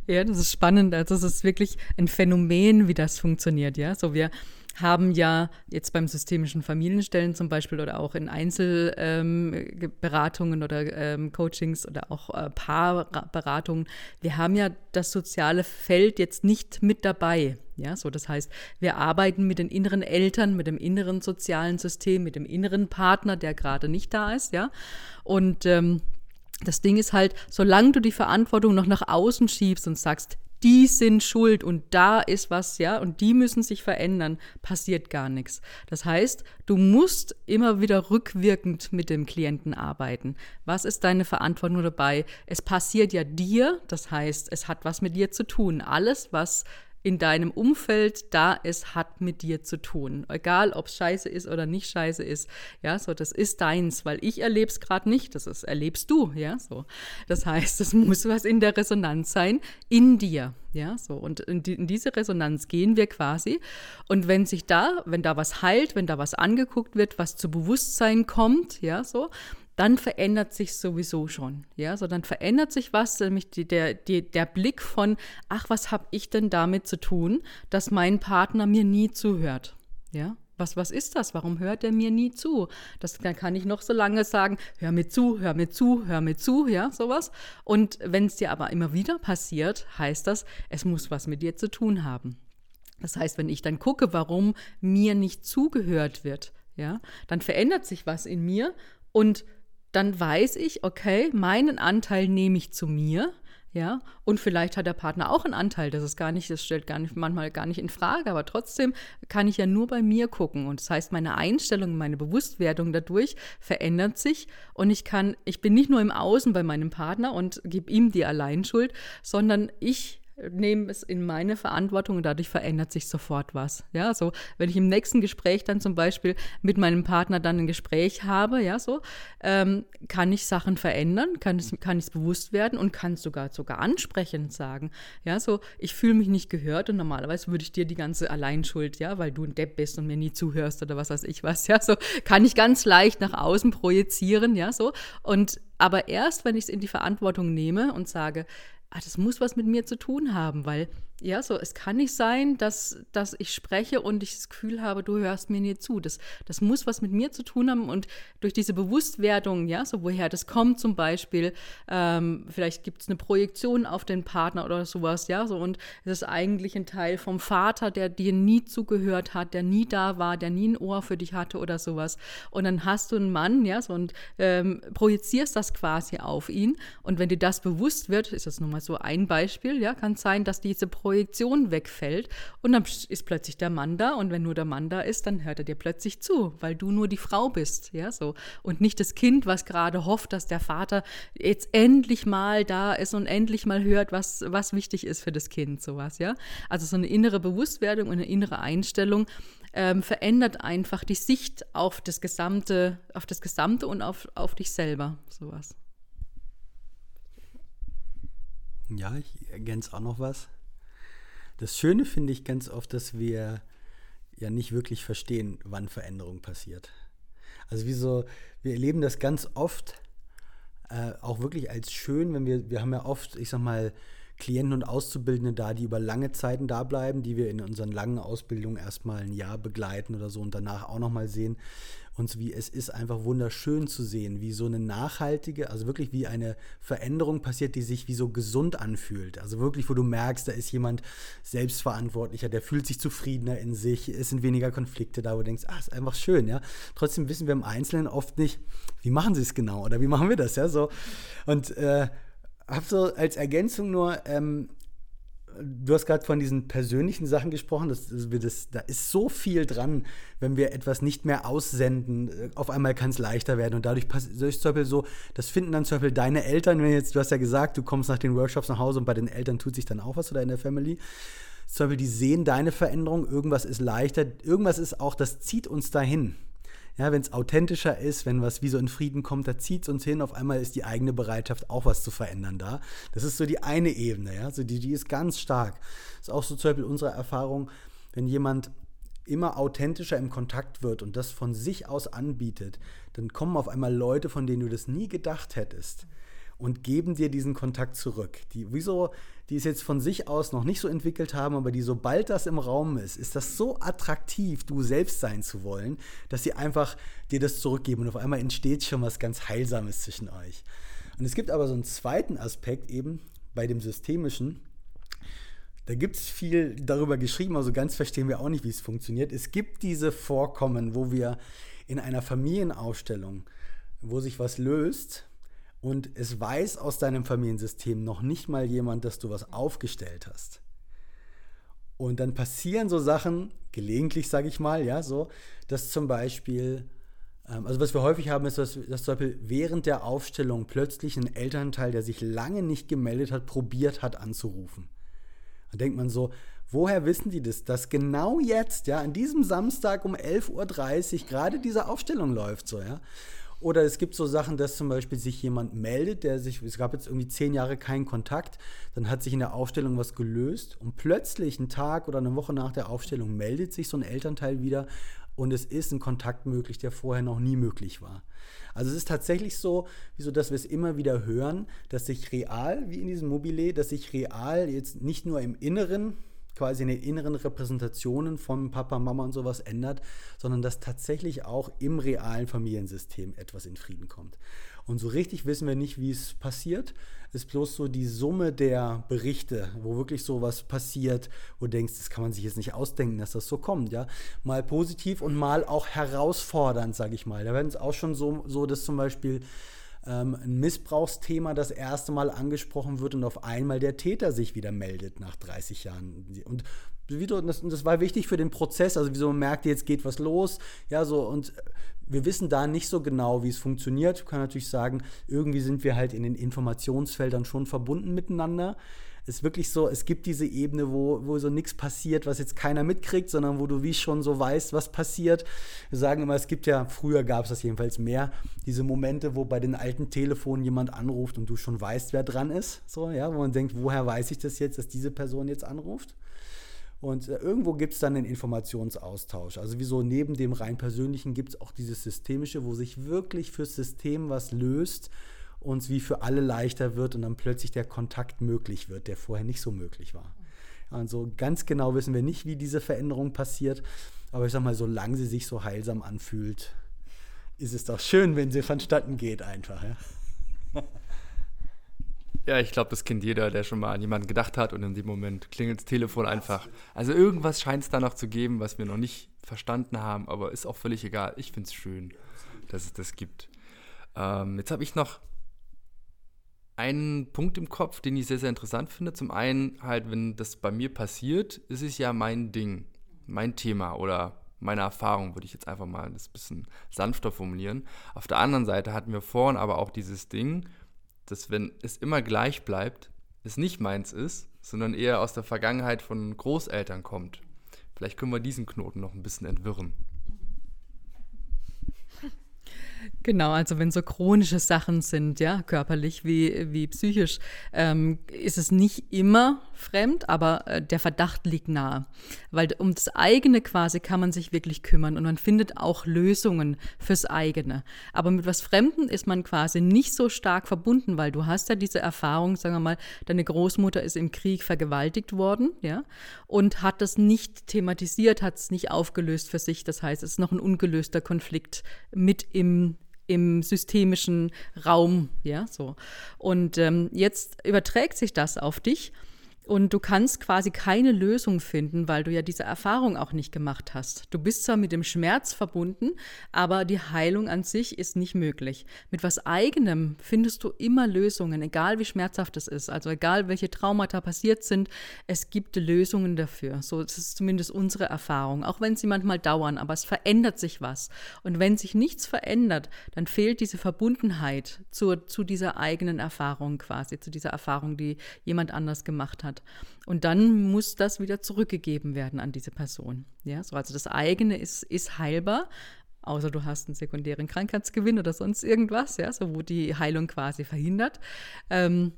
Ja, das ist spannend. Also es ist wirklich ein Phänomen, wie das funktioniert. Ja, so wir haben ja jetzt beim systemischen Familienstellen zum Beispiel oder auch in Einzelberatungen ähm, oder ähm, Coachings oder auch äh, Paarberatungen, wir haben ja das soziale Feld jetzt nicht mit dabei. Ja, so das heißt, wir arbeiten mit den inneren Eltern, mit dem inneren sozialen System, mit dem inneren Partner, der gerade nicht da ist, ja. Und ähm, das Ding ist halt, solange du die Verantwortung noch nach außen schiebst und sagst, die sind schuld und da ist was, ja, und die müssen sich verändern, passiert gar nichts. Das heißt, du musst immer wieder rückwirkend mit dem Klienten arbeiten. Was ist deine Verantwortung dabei? Es passiert ja dir, das heißt, es hat was mit dir zu tun. Alles, was in deinem Umfeld da ist, hat mit dir zu tun. Egal, ob es scheiße ist oder nicht scheiße ist. Ja, so, das ist deins, weil ich erlebe es gerade nicht. Das ist, erlebst du, ja, so. Das heißt, es muss was in der Resonanz sein, in dir. Ja, so. Und in, die, in diese Resonanz gehen wir quasi. Und wenn sich da, wenn da was heilt, wenn da was angeguckt wird, was zu Bewusstsein kommt, ja, so, dann verändert sich sowieso schon. Ja, so dann verändert sich was, nämlich die, der, die, der Blick von, ach, was habe ich denn damit zu tun, dass mein Partner mir nie zuhört. Ja, was, was ist das? Warum hört er mir nie zu? Das dann kann ich noch so lange sagen, hör mir zu, hör mir zu, hör mir zu, ja, sowas. Und wenn es dir aber immer wieder passiert, heißt das, es muss was mit dir zu tun haben. Das heißt, wenn ich dann gucke, warum mir nicht zugehört wird, ja, dann verändert sich was in mir und dann weiß ich, okay, meinen Anteil nehme ich zu mir, ja, und vielleicht hat der Partner auch einen Anteil, das ist gar nicht, das stellt gar nicht, manchmal gar nicht in Frage, aber trotzdem kann ich ja nur bei mir gucken. Und das heißt, meine Einstellung, meine Bewusstwerdung dadurch verändert sich und ich kann, ich bin nicht nur im Außen bei meinem Partner und gebe ihm die Alleinschuld, sondern ich nehme es in meine Verantwortung und dadurch verändert sich sofort was. Ja, so, wenn ich im nächsten Gespräch dann zum Beispiel mit meinem Partner dann ein Gespräch habe, ja, so, ähm, kann ich Sachen verändern, kann es, kann es bewusst werden und kann es sogar, sogar ansprechend sagen. Ja, so, ich fühle mich nicht gehört und normalerweise würde ich dir die ganze Alleinschuld, ja, weil du ein Depp bist und mir nie zuhörst oder was weiß ich was, ja, so, kann ich ganz leicht nach außen projizieren, ja, so, und aber erst, wenn ich es in die Verantwortung nehme und sage, ah, das muss was mit mir zu tun haben, weil ja, so, es kann nicht sein, dass, dass ich spreche und ich das Gefühl habe, du hörst mir nie zu. Das, das muss was mit mir zu tun haben und durch diese Bewusstwerdung, ja, so woher das kommt zum Beispiel, ähm, vielleicht gibt es eine Projektion auf den Partner oder sowas, ja, so und es ist eigentlich ein Teil vom Vater, der dir nie zugehört hat, der nie da war, der nie ein Ohr für dich hatte oder sowas. Und dann hast du einen Mann, ja, so und ähm, projizierst das quasi auf ihn. Und wenn dir das bewusst wird, ist das nun mal so ein Beispiel, ja, kann sein, dass diese Projektion Projektion wegfällt und dann ist plötzlich der Mann da und wenn nur der Mann da ist, dann hört er dir plötzlich zu, weil du nur die Frau bist, ja, so und nicht das Kind, was gerade hofft, dass der Vater jetzt endlich mal da ist und endlich mal hört, was was wichtig ist für das Kind, sowas, ja. Also so eine innere Bewusstwerdung und eine innere Einstellung ähm, verändert einfach die Sicht auf das Gesamte, auf das Gesamte und auf, auf dich selber, sowas. Ja, ich ergänze auch noch was. Das Schöne finde ich ganz oft, dass wir ja nicht wirklich verstehen, wann Veränderung passiert. Also wie so, wir erleben das ganz oft äh, auch wirklich als schön, wenn wir, wir haben ja oft, ich sag mal, Klienten und Auszubildende da, die über lange Zeiten da bleiben, die wir in unseren langen Ausbildungen erstmal ein Jahr begleiten oder so und danach auch nochmal sehen und wie es ist einfach wunderschön zu sehen, wie so eine nachhaltige, also wirklich wie eine Veränderung passiert, die sich wie so gesund anfühlt. Also wirklich, wo du merkst, da ist jemand selbstverantwortlicher, der fühlt sich zufriedener in sich, es sind weniger Konflikte da, wo du denkst, ah, ist einfach schön, ja. Trotzdem wissen wir im Einzelnen oft nicht, wie machen sie es genau oder wie machen wir das, ja, so. Und äh, habe so als Ergänzung nur, ähm, du hast gerade von diesen persönlichen Sachen gesprochen. Das, das, da ist so viel dran, wenn wir etwas nicht mehr aussenden. Auf einmal kann es leichter werden und dadurch zum Beispiel so, das finden dann Beispiel deine Eltern, wenn jetzt, du hast ja gesagt, du kommst nach den Workshops nach Hause und bei den Eltern tut sich dann auch was oder in der Family. Beispiel, die sehen deine Veränderung, irgendwas ist leichter, irgendwas ist auch, das zieht uns dahin. Ja, wenn es authentischer ist, wenn was wie so in Frieden kommt, da zieht es uns hin. Auf einmal ist die eigene Bereitschaft, auch was zu verändern da. Das ist so die eine Ebene, ja. So die, die ist ganz stark. Das ist auch so zum Beispiel unsere Erfahrung, wenn jemand immer authentischer im Kontakt wird und das von sich aus anbietet, dann kommen auf einmal Leute, von denen du das nie gedacht hättest und geben dir diesen Kontakt zurück. Die, wieso, die es jetzt von sich aus noch nicht so entwickelt haben, aber die sobald das im Raum ist, ist das so attraktiv, du selbst sein zu wollen, dass sie einfach dir das zurückgeben und auf einmal entsteht schon was ganz Heilsames zwischen euch. Und es gibt aber so einen zweiten Aspekt eben bei dem Systemischen. Da gibt es viel darüber geschrieben, also ganz verstehen wir auch nicht, wie es funktioniert. Es gibt diese Vorkommen, wo wir in einer Familienaufstellung, wo sich was löst, und es weiß aus deinem Familiensystem noch nicht mal jemand, dass du was aufgestellt hast. Und dann passieren so Sachen, gelegentlich sage ich mal, ja, so, dass zum Beispiel, ähm, also was wir häufig haben, ist, dass, dass zum Beispiel während der Aufstellung plötzlich ein Elternteil, der sich lange nicht gemeldet hat, probiert hat anzurufen. Dann denkt man so, woher wissen die das, dass genau jetzt, ja, an diesem Samstag um 11.30 Uhr gerade diese Aufstellung läuft, so, ja. Oder es gibt so Sachen, dass zum Beispiel sich jemand meldet, der sich, es gab jetzt irgendwie zehn Jahre keinen Kontakt, dann hat sich in der Aufstellung was gelöst und plötzlich einen Tag oder eine Woche nach der Aufstellung meldet sich so ein Elternteil wieder und es ist ein Kontakt möglich, der vorher noch nie möglich war. Also es ist tatsächlich so, wieso, dass wir es immer wieder hören, dass sich real, wie in diesem Mobile, dass sich real jetzt nicht nur im Inneren quasi in den inneren Repräsentationen von Papa, Mama und sowas ändert, sondern dass tatsächlich auch im realen Familiensystem etwas in Frieden kommt. Und so richtig wissen wir nicht, wie es passiert. Ist bloß so die Summe der Berichte, wo wirklich so was passiert, wo du denkst, das kann man sich jetzt nicht ausdenken, dass das so kommt. Ja? Mal positiv und mal auch herausfordernd, sage ich mal. Da werden es auch schon so, so dass zum Beispiel ähm, ein Missbrauchsthema das erste Mal angesprochen wird und auf einmal der Täter sich wieder meldet nach 30 Jahren. Und das, das war wichtig für den Prozess, also wieso man merkt, jetzt geht was los, ja, so und wir wissen da nicht so genau, wie es funktioniert. Ich kann natürlich sagen, irgendwie sind wir halt in den Informationsfeldern schon verbunden miteinander ist wirklich so, es gibt diese Ebene, wo, wo so nichts passiert, was jetzt keiner mitkriegt, sondern wo du wie schon so weißt, was passiert. Wir sagen immer, es gibt ja, früher gab es das jedenfalls mehr, diese Momente, wo bei den alten Telefonen jemand anruft und du schon weißt, wer dran ist. So, ja, wo man denkt, woher weiß ich das jetzt, dass diese Person jetzt anruft? Und äh, irgendwo gibt es dann einen Informationsaustausch. Also wieso neben dem rein persönlichen gibt es auch dieses Systemische, wo sich wirklich fürs System was löst uns wie für alle leichter wird und dann plötzlich der Kontakt möglich wird, der vorher nicht so möglich war. Also ganz genau wissen wir nicht, wie diese Veränderung passiert, aber ich sag mal, solange sie sich so heilsam anfühlt, ist es doch schön, wenn sie vonstatten geht einfach. Ja, ja ich glaube, das kennt jeder, der schon mal an jemanden gedacht hat und in dem Moment klingelt das Telefon einfach. Also irgendwas scheint es da noch zu geben, was wir noch nicht verstanden haben, aber ist auch völlig egal. Ich finde es schön, dass es das gibt. Ähm, jetzt habe ich noch einen Punkt im Kopf, den ich sehr, sehr interessant finde. Zum einen halt, wenn das bei mir passiert, ist es ja mein Ding, mein Thema oder meine Erfahrung, würde ich jetzt einfach mal das bisschen sanfter formulieren. Auf der anderen Seite hatten wir vorhin aber auch dieses Ding, dass wenn es immer gleich bleibt, es nicht meins ist, sondern eher aus der Vergangenheit von Großeltern kommt. Vielleicht können wir diesen Knoten noch ein bisschen entwirren. Genau, also wenn so chronische Sachen sind, ja, körperlich wie, wie psychisch, ähm, ist es nicht immer fremd, aber äh, der Verdacht liegt nahe. Weil um das eigene quasi kann man sich wirklich kümmern und man findet auch Lösungen fürs eigene. Aber mit was Fremden ist man quasi nicht so stark verbunden, weil du hast ja diese Erfahrung, sagen wir mal, deine Großmutter ist im Krieg vergewaltigt worden, ja, und hat das nicht thematisiert, hat es nicht aufgelöst für sich. Das heißt, es ist noch ein ungelöster Konflikt mit im im systemischen Raum, ja, so. Und ähm, jetzt überträgt sich das auf dich und du kannst quasi keine Lösung finden, weil du ja diese Erfahrung auch nicht gemacht hast. Du bist zwar mit dem Schmerz verbunden, aber die Heilung an sich ist nicht möglich. Mit was eigenem findest du immer Lösungen, egal wie schmerzhaft es ist. Also egal welche Traumata passiert sind, es gibt Lösungen dafür. So das ist zumindest unsere Erfahrung, auch wenn sie manchmal dauern, aber es verändert sich was. Und wenn sich nichts verändert, dann fehlt diese Verbundenheit zu, zu dieser eigenen Erfahrung quasi, zu dieser Erfahrung, die jemand anders gemacht hat hat. Und dann muss das wieder zurückgegeben werden an diese Person. Ja, so, also das eigene ist, ist heilbar, außer du hast einen sekundären Krankheitsgewinn oder sonst irgendwas, ja, so wo die Heilung quasi verhindert. Ähm,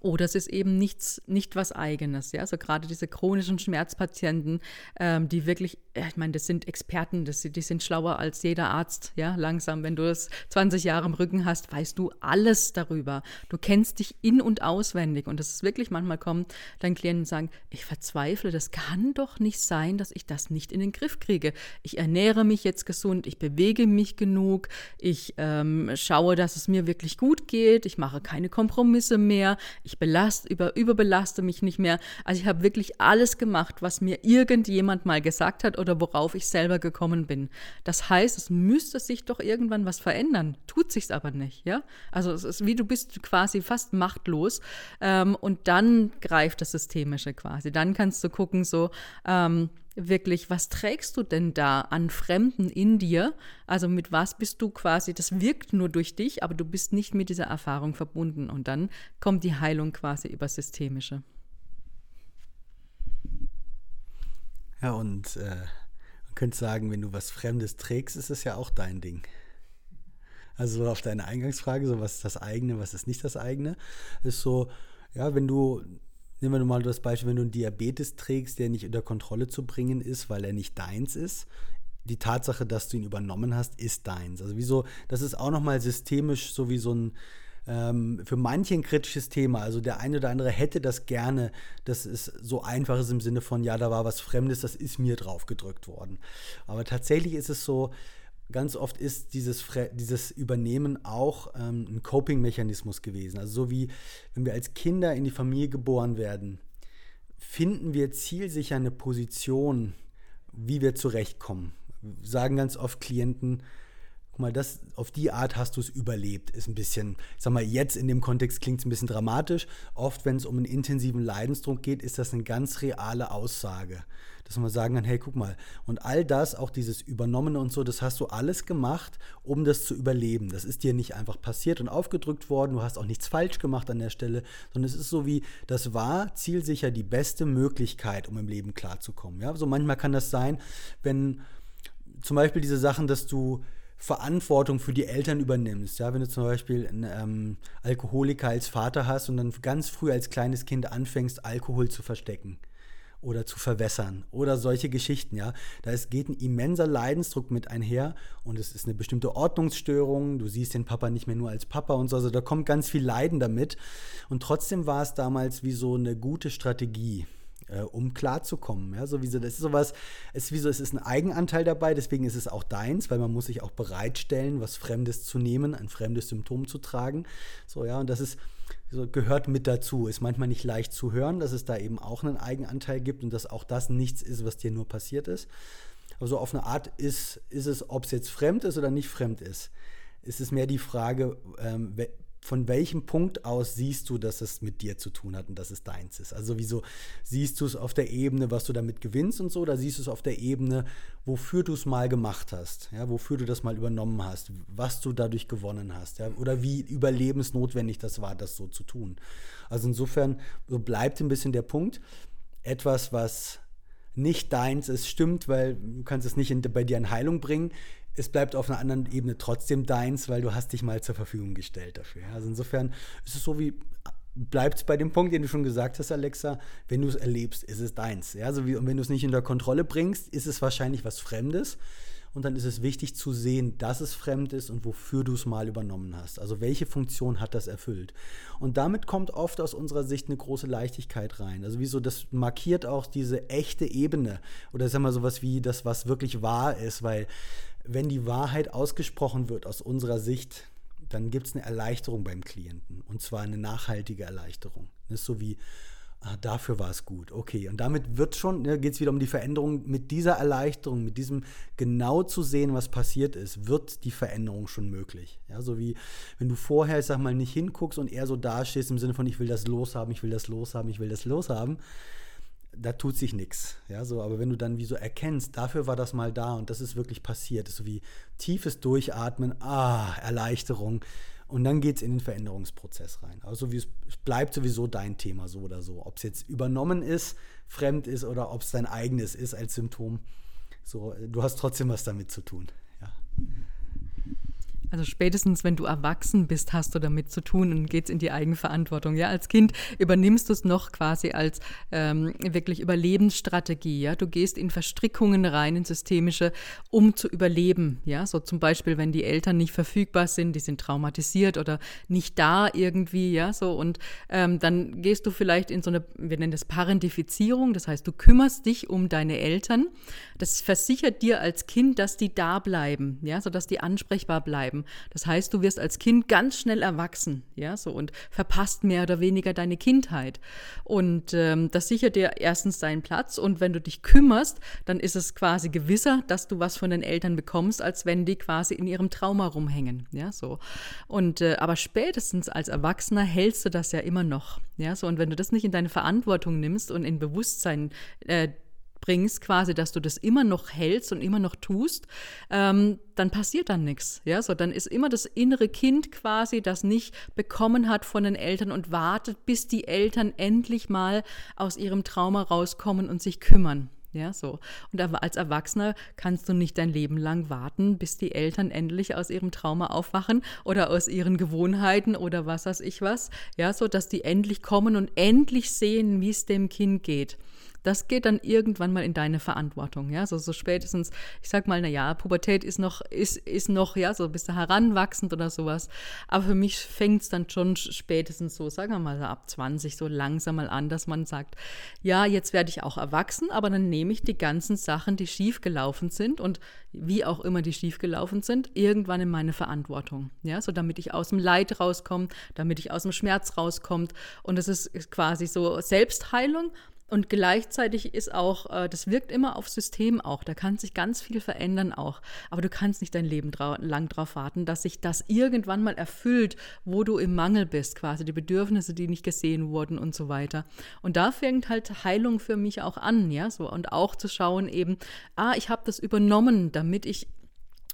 oder es ist eben nichts, nicht was Eigenes. Ja? Also gerade diese chronischen Schmerzpatienten, ähm, die wirklich, ich meine, das sind Experten, das, die sind schlauer als jeder Arzt. Ja, langsam, wenn du es 20 Jahre im Rücken hast, weißt du alles darüber. Du kennst dich in- und auswendig. Und das ist wirklich, manchmal kommen dann Klienten sagen, ich verzweifle, das kann doch nicht sein, dass ich das nicht in den Griff kriege. Ich ernähre mich jetzt gesund, ich bewege mich genug, ich ähm, schaue, dass es mir wirklich gut geht, ich mache keine Kompromisse mehr ich belast, über, überbelaste mich nicht mehr. Also ich habe wirklich alles gemacht, was mir irgendjemand mal gesagt hat oder worauf ich selber gekommen bin. Das heißt, es müsste sich doch irgendwann was verändern. Tut sich's aber nicht, ja? Also es ist wie du bist quasi fast machtlos ähm, und dann greift das Systemische quasi. Dann kannst du gucken so, ähm, wirklich, was trägst du denn da an Fremden in dir? Also mit was bist du quasi, das wirkt nur durch dich, aber du bist nicht mit dieser Erfahrung verbunden. Und dann kommt die Heilung quasi über Systemische. Ja, und äh, man könnte sagen, wenn du was Fremdes trägst, ist es ja auch dein Ding. Also auf deine Eingangsfrage, so was ist das eigene, was ist nicht das eigene, ist so, ja, wenn du Nehmen wir mal das Beispiel, wenn du einen Diabetes trägst, der nicht unter Kontrolle zu bringen ist, weil er nicht deins ist. Die Tatsache, dass du ihn übernommen hast, ist deins. Also wieso, das ist auch nochmal systemisch so wie so ein, ähm, für manche ein kritisches Thema. Also der eine oder andere hätte das gerne, dass es so einfach ist im Sinne von, ja, da war was Fremdes, das ist mir drauf gedrückt worden. Aber tatsächlich ist es so, ganz oft ist dieses, dieses Übernehmen auch ähm, ein Coping-Mechanismus gewesen. Also so wie wenn wir als Kinder in die Familie geboren werden, finden wir zielsicher eine Position, wie wir zurechtkommen. Sagen ganz oft Klienten, guck mal, das, auf die Art hast du es überlebt. Ist ein bisschen, ich sag mal, jetzt in dem Kontext klingt es ein bisschen dramatisch. Oft, wenn es um einen intensiven Leidensdruck geht, ist das eine ganz reale Aussage dass man sagen kann, hey, guck mal, und all das, auch dieses Übernommene und so, das hast du alles gemacht, um das zu überleben. Das ist dir nicht einfach passiert und aufgedrückt worden, du hast auch nichts falsch gemacht an der Stelle, sondern es ist so wie, das war zielsicher die beste Möglichkeit, um im Leben klarzukommen. Ja? So manchmal kann das sein, wenn zum Beispiel diese Sachen, dass du Verantwortung für die Eltern übernimmst. Ja, wenn du zum Beispiel einen ähm, Alkoholiker als Vater hast und dann ganz früh als kleines Kind anfängst, Alkohol zu verstecken oder zu verwässern oder solche Geschichten, ja. Da ist, geht ein immenser Leidensdruck mit einher und es ist eine bestimmte Ordnungsstörung. Du siehst den Papa nicht mehr nur als Papa und so, also da kommt ganz viel Leiden damit. Und trotzdem war es damals wie so eine gute Strategie. Äh, um klarzukommen. Ja, sowieso, das ist sowas, es ist wie so, es ist ein Eigenanteil dabei, deswegen ist es auch deins, weil man muss sich auch bereitstellen, was Fremdes zu nehmen, ein fremdes Symptom zu tragen. So, ja, und das ist, so, gehört mit dazu. Ist manchmal nicht leicht zu hören, dass es da eben auch einen Eigenanteil gibt und dass auch das nichts ist, was dir nur passiert ist. Aber so auf eine Art ist, ist es, ob es jetzt fremd ist oder nicht fremd ist. Es ist mehr die Frage, ähm, von welchem Punkt aus siehst du, dass es mit dir zu tun hat und dass es deins ist? Also wieso siehst du es auf der Ebene, was du damit gewinnst und so, oder siehst du es auf der Ebene, wofür du es mal gemacht hast, ja, wofür du das mal übernommen hast, was du dadurch gewonnen hast, ja, oder wie überlebensnotwendig das war, das so zu tun. Also insofern so bleibt ein bisschen der Punkt, etwas, was nicht deins ist, stimmt, weil du kannst es nicht in, bei dir in Heilung bringen es bleibt auf einer anderen Ebene trotzdem deins, weil du hast dich mal zur Verfügung gestellt dafür. Also insofern ist es so wie, bleibt es bei dem Punkt, den du schon gesagt hast, Alexa, wenn du es erlebst, ist es deins. Ja, so wie, und wenn du es nicht unter Kontrolle bringst, ist es wahrscheinlich was Fremdes. Und dann ist es wichtig zu sehen, dass es fremd ist und wofür du es mal übernommen hast. Also welche Funktion hat das erfüllt? Und damit kommt oft aus unserer Sicht eine große Leichtigkeit rein. Also wieso, das markiert auch diese echte Ebene oder sagen wir sowas wie das, was wirklich wahr ist, weil wenn die Wahrheit ausgesprochen wird aus unserer Sicht, dann gibt es eine Erleichterung beim Klienten. Und zwar eine nachhaltige Erleichterung. Das ist so wie, ah, dafür war es gut. Okay, und damit wird schon, ne, geht es wieder um die Veränderung. Mit dieser Erleichterung, mit diesem genau zu sehen, was passiert ist, wird die Veränderung schon möglich. Ja, so wie wenn du vorher, ich sag mal, nicht hinguckst und eher so dastehst im Sinne von, ich will das loshaben, ich will das loshaben, ich will das loshaben da tut sich nichts. Ja, so, aber wenn du dann wie so erkennst, dafür war das mal da und das ist wirklich passiert, ist so wie tiefes Durchatmen, ah, Erleichterung. Und dann geht es in den Veränderungsprozess rein. Also wie es bleibt sowieso dein Thema so oder so. Ob es jetzt übernommen ist, fremd ist oder ob es dein eigenes ist als Symptom. So, du hast trotzdem was damit zu tun. Ja. Also spätestens, wenn du erwachsen bist, hast du damit zu tun und geht's in die Eigenverantwortung. Ja, als Kind übernimmst du es noch quasi als ähm, wirklich Überlebensstrategie. Ja, du gehst in Verstrickungen rein, in systemische, um zu überleben. Ja, so zum Beispiel, wenn die Eltern nicht verfügbar sind, die sind traumatisiert oder nicht da irgendwie. Ja, so und ähm, dann gehst du vielleicht in so eine, wir nennen das Parentifizierung. Das heißt, du kümmerst dich um deine Eltern. Das versichert dir als Kind, dass die da bleiben. Ja, so dass die ansprechbar bleiben. Das heißt, du wirst als Kind ganz schnell erwachsen. Ja, so und verpasst mehr oder weniger deine Kindheit. Und ähm, das sichert dir erstens deinen Platz. Und wenn du dich kümmerst, dann ist es quasi gewisser, dass du was von den Eltern bekommst, als wenn die quasi in ihrem Trauma rumhängen. Ja, so. Und äh, aber spätestens als Erwachsener hältst du das ja immer noch. Ja, so. Und wenn du das nicht in deine Verantwortung nimmst und in Bewusstsein äh, bringst, quasi, dass du das immer noch hältst und immer noch tust, ähm, dann passiert dann nichts. Ja, so dann ist immer das innere Kind quasi, das nicht bekommen hat von den Eltern und wartet, bis die Eltern endlich mal aus ihrem Trauma rauskommen und sich kümmern. Ja, so. Und als Erwachsener kannst du nicht dein Leben lang warten, bis die Eltern endlich aus ihrem Trauma aufwachen oder aus ihren Gewohnheiten oder was weiß ich was. Ja, so, dass die endlich kommen und endlich sehen, wie es dem Kind geht das geht dann irgendwann mal in deine Verantwortung, ja, so, so spätestens, ich sag mal, na ja, Pubertät ist noch, ist, ist noch, ja, so ein bisschen heranwachsend oder sowas, aber für mich fängt es dann schon spätestens so, sagen wir mal, ab 20 so langsam mal an, dass man sagt, ja, jetzt werde ich auch erwachsen, aber dann nehme ich die ganzen Sachen, die schief gelaufen sind und wie auch immer die schief gelaufen sind, irgendwann in meine Verantwortung, ja, so damit ich aus dem Leid rauskomme, damit ich aus dem Schmerz rauskomme. Und das ist quasi so Selbstheilung und gleichzeitig ist auch, äh, das wirkt immer auf System auch. Da kann sich ganz viel verändern auch. Aber du kannst nicht dein Leben lang darauf warten, dass sich das irgendwann mal erfüllt, wo du im Mangel bist, quasi die Bedürfnisse, die nicht gesehen wurden und so weiter. Und da fängt halt Heilung für mich auch an, ja, so. Und auch zu schauen eben, ah, ich habe das übernommen, damit ich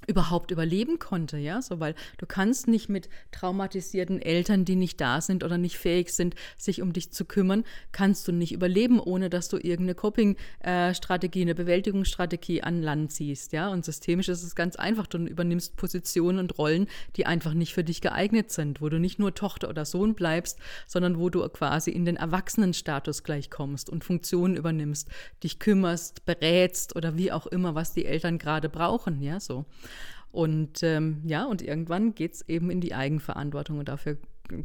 überhaupt überleben konnte, ja, so weil du kannst nicht mit traumatisierten Eltern, die nicht da sind oder nicht fähig sind, sich um dich zu kümmern, kannst du nicht überleben, ohne dass du irgendeine Coping-Strategie, eine Bewältigungsstrategie an Land ziehst, ja. Und systemisch ist es ganz einfach, du übernimmst Positionen und Rollen, die einfach nicht für dich geeignet sind, wo du nicht nur Tochter oder Sohn bleibst, sondern wo du quasi in den Erwachsenenstatus gleich kommst und Funktionen übernimmst, dich kümmerst, berätst oder wie auch immer, was die Eltern gerade brauchen, ja, so. Und ähm, ja, und irgendwann geht es eben in die Eigenverantwortung und dafür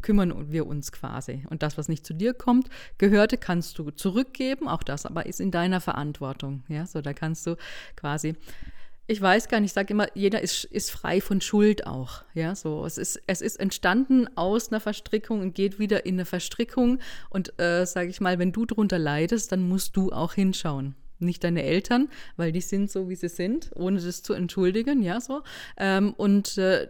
kümmern wir uns quasi. Und das, was nicht zu dir kommt, gehörte, kannst du zurückgeben. Auch das aber ist in deiner Verantwortung. Ja, so da kannst du quasi ich weiß gar nicht, ich sage immer, jeder ist, ist frei von Schuld auch. Ja, so. Es ist, es ist entstanden aus einer Verstrickung und geht wieder in eine Verstrickung. Und äh, sage ich mal, wenn du drunter leidest, dann musst du auch hinschauen nicht deine Eltern, weil die sind so, wie sie sind, ohne das zu entschuldigen, ja, so. Ähm, und äh,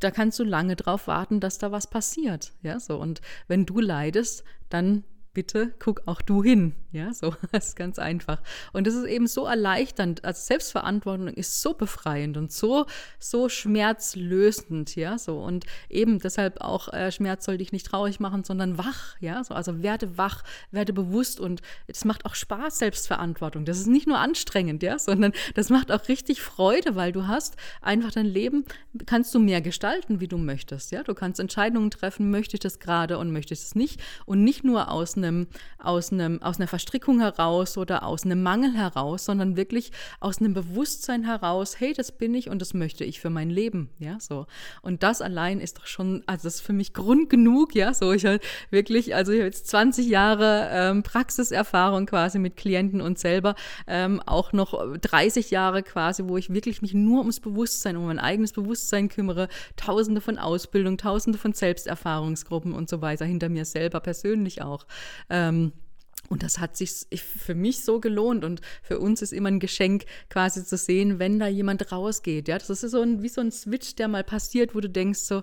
da kannst du lange drauf warten, dass da was passiert, ja, so. Und wenn du leidest, dann bitte guck auch du hin. Ja, so das ist ganz einfach. Und das ist eben so erleichternd. Also Selbstverantwortung ist so befreiend und so, so schmerzlösend, ja, so. Und eben deshalb auch äh, Schmerz soll dich nicht traurig machen, sondern wach, ja, so. Also werde wach, werde bewusst und es macht auch Spaß, Selbstverantwortung. Das ist nicht nur anstrengend, ja, sondern das macht auch richtig Freude, weil du hast einfach dein Leben, kannst du mehr gestalten, wie du möchtest, ja. Du kannst Entscheidungen treffen, möchte ich das gerade und möchte ich es nicht und nicht nur aus einer einem, aus, einem, aus einer Verstrickung heraus oder aus einem Mangel heraus, sondern wirklich aus einem Bewusstsein heraus, hey, das bin ich und das möchte ich für mein Leben, ja, so. Und das allein ist doch schon, also das ist für mich Grund genug, ja, so. Ich halt wirklich, also ich habe jetzt 20 Jahre ähm, Praxiserfahrung quasi mit Klienten und selber ähm, auch noch 30 Jahre quasi, wo ich wirklich mich nur ums Bewusstsein, um mein eigenes Bewusstsein kümmere, tausende von Ausbildung, tausende von Selbsterfahrungsgruppen und so weiter hinter mir selber persönlich auch. Ähm, und das hat sich für mich so gelohnt und für uns ist immer ein Geschenk quasi zu sehen, wenn da jemand rausgeht. Ja, das ist so ein, wie so ein Switch, der mal passiert, wo du denkst so,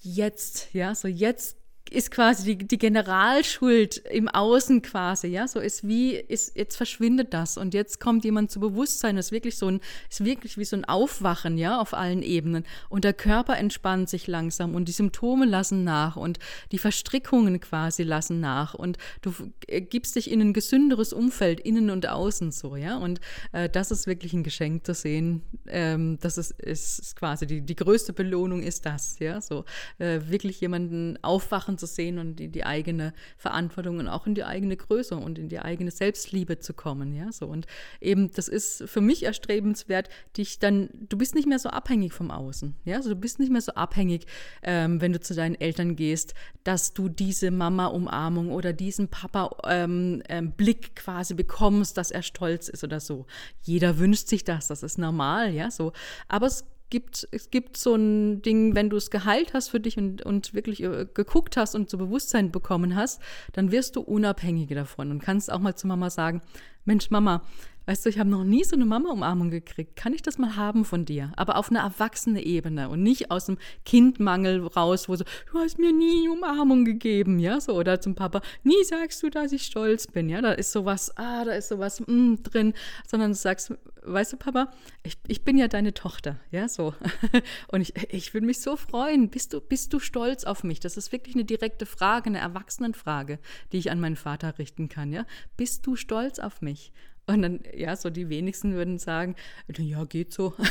jetzt, ja, so jetzt ist quasi die, die Generalschuld im Außen quasi, ja, so ist wie, ist, jetzt verschwindet das. Und jetzt kommt jemand zu Bewusstsein, das ist wirklich so ein, ist wirklich wie so ein Aufwachen, ja, auf allen Ebenen. Und der Körper entspannt sich langsam und die Symptome lassen nach und die Verstrickungen quasi lassen nach. Und du gibst dich in ein gesünderes Umfeld, innen und außen so, ja, und äh, das ist wirklich ein Geschenk zu sehen, ähm, das ist, ist quasi die, die größte Belohnung ist das, ja, so äh, wirklich jemanden aufwachen zu sehen und in die eigene Verantwortung und auch in die eigene Größe und in die eigene Selbstliebe zu kommen, ja, so und eben das ist für mich erstrebenswert, dich dann, du bist nicht mehr so abhängig vom Außen, ja, also du bist nicht mehr so abhängig, ähm, wenn du zu deinen Eltern gehst, dass du diese Mama-Umarmung oder diesen Papa-Blick ähm, ähm, quasi bekommst, dass er stolz ist oder so. Jeder wünscht sich das, das ist normal, ja, so, aber es gibt, es gibt so ein Ding, wenn du es geheilt hast für dich und, und wirklich äh, geguckt hast und so Bewusstsein bekommen hast, dann wirst du unabhängiger davon und kannst auch mal zu Mama sagen, Mensch, Mama, Weißt du, ich habe noch nie so eine Mama-Umarmung gekriegt. Kann ich das mal haben von dir? Aber auf einer erwachsenen Ebene und nicht aus dem Kindmangel raus, wo so, du hast mir nie Umarmung gegeben, ja, so. Oder zum Papa, nie sagst du, dass ich stolz bin, ja. Da ist sowas, ah, da ist sowas mm, drin. Sondern du sagst, weißt du, Papa, ich, ich bin ja deine Tochter, ja, so. Und ich, ich würde mich so freuen. Bist du, bist du stolz auf mich? Das ist wirklich eine direkte Frage, eine Erwachsenenfrage, die ich an meinen Vater richten kann, ja. Bist du stolz auf mich? Und dann, ja, so die wenigsten würden sagen, ja, geht so.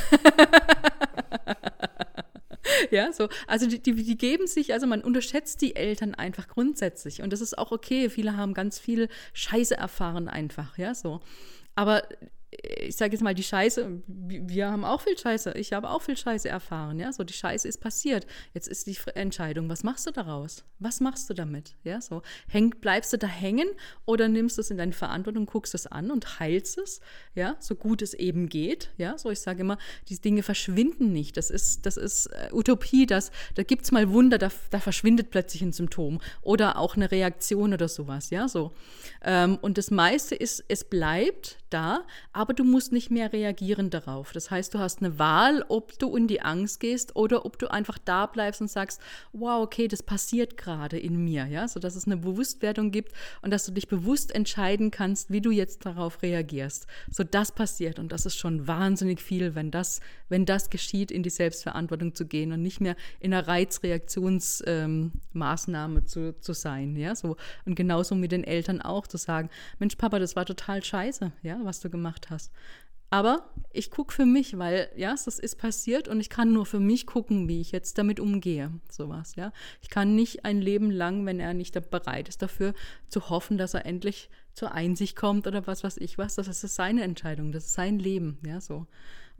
ja, so. Also die, die, die, geben sich, also man unterschätzt die Eltern einfach grundsätzlich. Und das ist auch okay. Viele haben ganz viel Scheiße erfahren einfach, ja, so. Aber ich sage jetzt mal, die Scheiße, wir haben auch viel Scheiße, ich habe auch viel Scheiße erfahren, ja, so die Scheiße ist passiert. Jetzt ist die Entscheidung, was machst du daraus? Was machst du damit? Ja, so Häng, bleibst du da hängen oder nimmst du es in deine Verantwortung, guckst es an und heilst es, ja, so gut es eben geht, ja, so ich sage immer, diese Dinge verschwinden nicht, das ist, das ist äh, Utopie, das, da gibt es mal Wunder, da, da verschwindet plötzlich ein Symptom oder auch eine Reaktion oder sowas, ja, so. Ähm, und das meiste ist, es bleibt da, aber du musst nicht mehr reagieren darauf. Das heißt, du hast eine Wahl, ob du in die Angst gehst oder ob du einfach da bleibst und sagst, wow, okay, das passiert gerade in mir, ja, so dass es eine Bewusstwerdung gibt und dass du dich bewusst entscheiden kannst, wie du jetzt darauf reagierst. So das passiert und das ist schon wahnsinnig viel, wenn das, wenn das geschieht, in die Selbstverantwortung zu gehen und nicht mehr in einer Reizreaktionsmaßnahme ähm, zu, zu sein, ja, so und genauso mit den Eltern auch zu sagen, Mensch, Papa, das war total scheiße, ja, was du gemacht hast. Aber ich gucke für mich, weil ja, das ist passiert und ich kann nur für mich gucken, wie ich jetzt damit umgehe. Sowas, ja. Ich kann nicht ein Leben lang, wenn er nicht bereit ist dafür, zu hoffen, dass er endlich zur Einsicht kommt oder was weiß ich was. Das ist seine Entscheidung, das ist sein Leben, ja, so.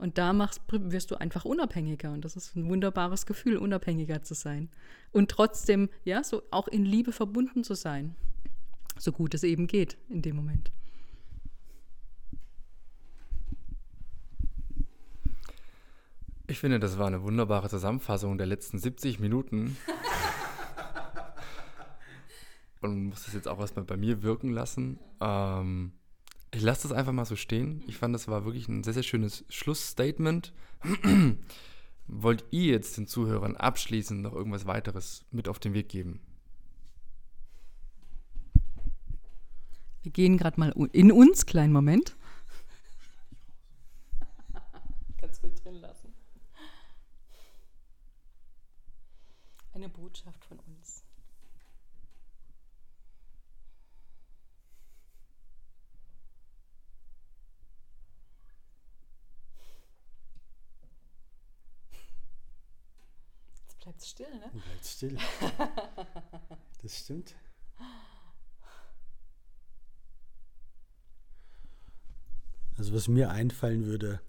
Und da machst, wirst du einfach unabhängiger und das ist ein wunderbares Gefühl, unabhängiger zu sein. Und trotzdem, ja, so auch in Liebe verbunden zu sein. So gut es eben geht in dem Moment. Ich finde, das war eine wunderbare Zusammenfassung der letzten 70 Minuten. Und muss das jetzt auch erstmal bei mir wirken lassen. Ähm, ich lasse das einfach mal so stehen. Ich fand, das war wirklich ein sehr, sehr schönes Schlussstatement. Wollt ihr jetzt den Zuhörern abschließend noch irgendwas weiteres mit auf den Weg geben? Wir gehen gerade mal in uns, kleinen Moment. eine Botschaft von uns. Jetzt bleibt still, ne? Bleibt still. Das stimmt. Also was mir einfallen würde,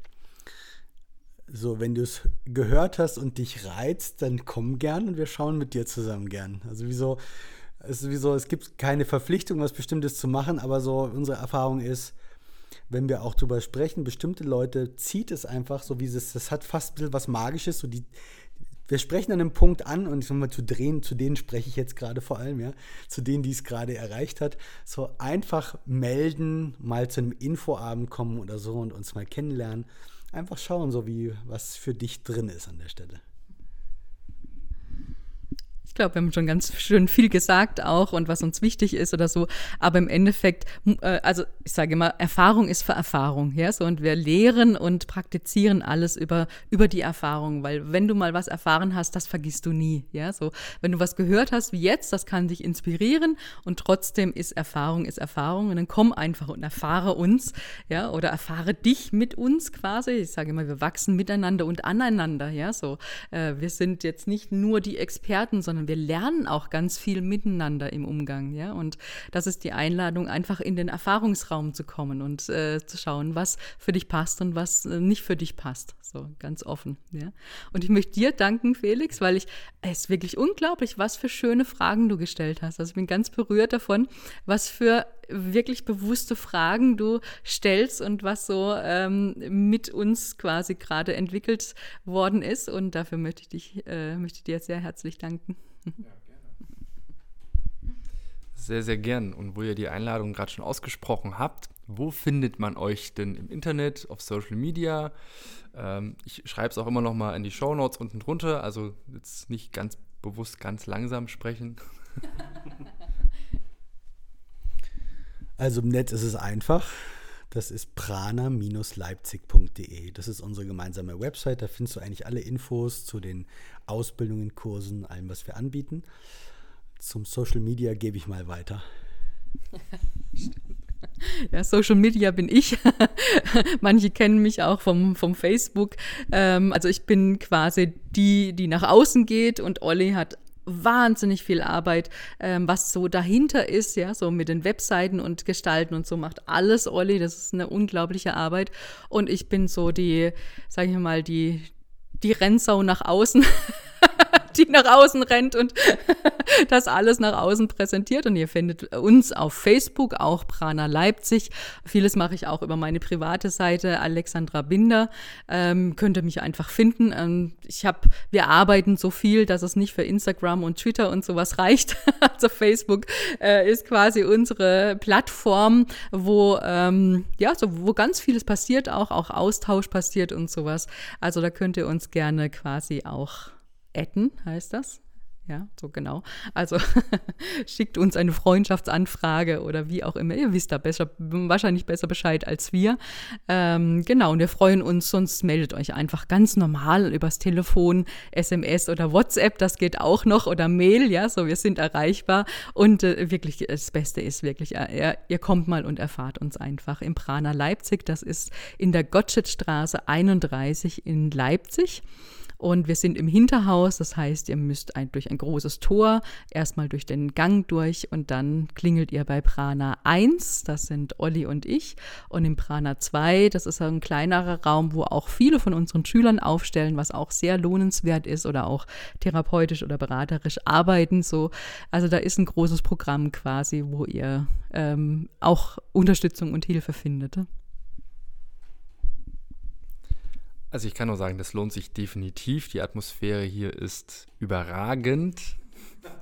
so, wenn du es gehört hast und dich reizt, dann komm gern und wir schauen mit dir zusammen gern. Also wieso, es ist wieso, es gibt keine Verpflichtung, was Bestimmtes zu machen, aber so unsere Erfahrung ist, wenn wir auch drüber sprechen, bestimmte Leute zieht es einfach so, wie es, das hat fast ein bisschen was Magisches, so die, wir sprechen an einem Punkt an und ich sag mal, zu drehen, zu denen spreche ich jetzt gerade vor allem, ja, zu denen, die es gerade erreicht hat, so einfach melden, mal zu einem Infoabend kommen oder so und uns mal kennenlernen einfach schauen, so wie was für dich drin ist an der Stelle. Glaube, wir haben schon ganz schön viel gesagt auch und was uns wichtig ist oder so. Aber im Endeffekt, äh, also ich sage immer, Erfahrung ist für Erfahrung, ja, so und wir lehren und praktizieren alles über, über die Erfahrung, weil wenn du mal was erfahren hast, das vergisst du nie, ja, so. Wenn du was gehört hast wie jetzt, das kann dich inspirieren und trotzdem ist Erfahrung ist Erfahrung und dann komm einfach und erfahre uns, ja, oder erfahre dich mit uns quasi. Ich sage immer, wir wachsen miteinander und aneinander, ja, so. Äh, wir sind jetzt nicht nur die Experten, sondern wir lernen auch ganz viel miteinander im Umgang, ja. Und das ist die Einladung, einfach in den Erfahrungsraum zu kommen und äh, zu schauen, was für dich passt und was äh, nicht für dich passt. So ganz offen, ja. Und ich möchte dir danken, Felix, weil ich es ist wirklich unglaublich, was für schöne Fragen du gestellt hast. Also ich bin ganz berührt davon, was für wirklich bewusste Fragen du stellst und was so ähm, mit uns quasi gerade entwickelt worden ist. Und dafür möchte ich, dich, äh, möchte ich dir sehr herzlich danken. Ja, gerne. Sehr, sehr gern. Und wo ihr die Einladung gerade schon ausgesprochen habt, wo findet man euch denn im Internet, auf Social Media? Ähm, ich schreibe es auch immer noch mal in die Show Notes unten drunter, also jetzt nicht ganz bewusst ganz langsam sprechen. Also im Netz ist es einfach. Das ist prana-leipzig.de. Das ist unsere gemeinsame Website. Da findest du eigentlich alle Infos zu den Ausbildungen, Kursen, allem, was wir anbieten. Zum Social Media gebe ich mal weiter. Ja, Social Media bin ich. Manche kennen mich auch vom, vom Facebook. Ähm, also ich bin quasi die, die nach außen geht und Olli hat wahnsinnig viel Arbeit, ähm, was so dahinter ist, ja, so mit den Webseiten und Gestalten und so macht alles Olli. Das ist eine unglaubliche Arbeit. Und ich bin so die, sage ich mal, die, die Rennsau nach außen. die nach außen rennt und das alles nach außen präsentiert. Und ihr findet uns auf Facebook, auch Prana Leipzig. Vieles mache ich auch über meine private Seite, Alexandra Binder. Ähm, könnt ihr mich einfach finden. Ähm, ich habe, wir arbeiten so viel, dass es nicht für Instagram und Twitter und sowas reicht. also Facebook äh, ist quasi unsere Plattform, wo ähm, ja, so wo ganz vieles passiert, auch auch Austausch passiert und sowas. Also da könnt ihr uns gerne quasi auch adden, heißt das. Ja, so genau. Also schickt uns eine Freundschaftsanfrage oder wie auch immer. Ihr wisst da besser, wahrscheinlich besser Bescheid als wir. Ähm, genau, und wir freuen uns, sonst meldet euch einfach ganz normal übers Telefon, SMS oder WhatsApp, das geht auch noch, oder Mail, ja, so wir sind erreichbar. Und äh, wirklich, das Beste ist wirklich, äh, ihr kommt mal und erfahrt uns einfach im Prana Leipzig. Das ist in der Gottschedstraße 31 in Leipzig. Und wir sind im Hinterhaus, das heißt, ihr müsst ein, durch ein großes Tor, erstmal durch den Gang durch und dann klingelt ihr bei Prana 1, das sind Olli und ich. Und im Prana 2, das ist ein kleinerer Raum, wo auch viele von unseren Schülern aufstellen, was auch sehr lohnenswert ist oder auch therapeutisch oder beraterisch arbeiten. So. Also da ist ein großes Programm quasi, wo ihr ähm, auch Unterstützung und Hilfe findet. Also ich kann nur sagen, das lohnt sich definitiv. Die Atmosphäre hier ist überragend. danke.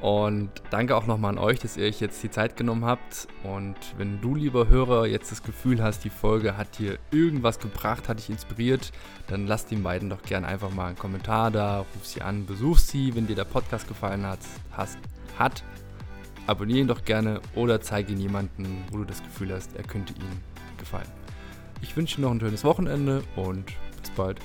Und danke auch nochmal an euch, dass ihr euch jetzt die Zeit genommen habt. Und wenn du, lieber Hörer, jetzt das Gefühl hast, die Folge hat dir irgendwas gebracht, hat dich inspiriert, dann lass den beiden doch gerne einfach mal einen Kommentar da, ruf sie an, besuch sie, wenn dir der Podcast gefallen hat. Hast, hat. Abonniere ihn doch gerne oder zeige ihn jemanden, wo du das Gefühl hast, er könnte ihm gefallen. Ich wünsche noch ein schönes Wochenende und bis bald.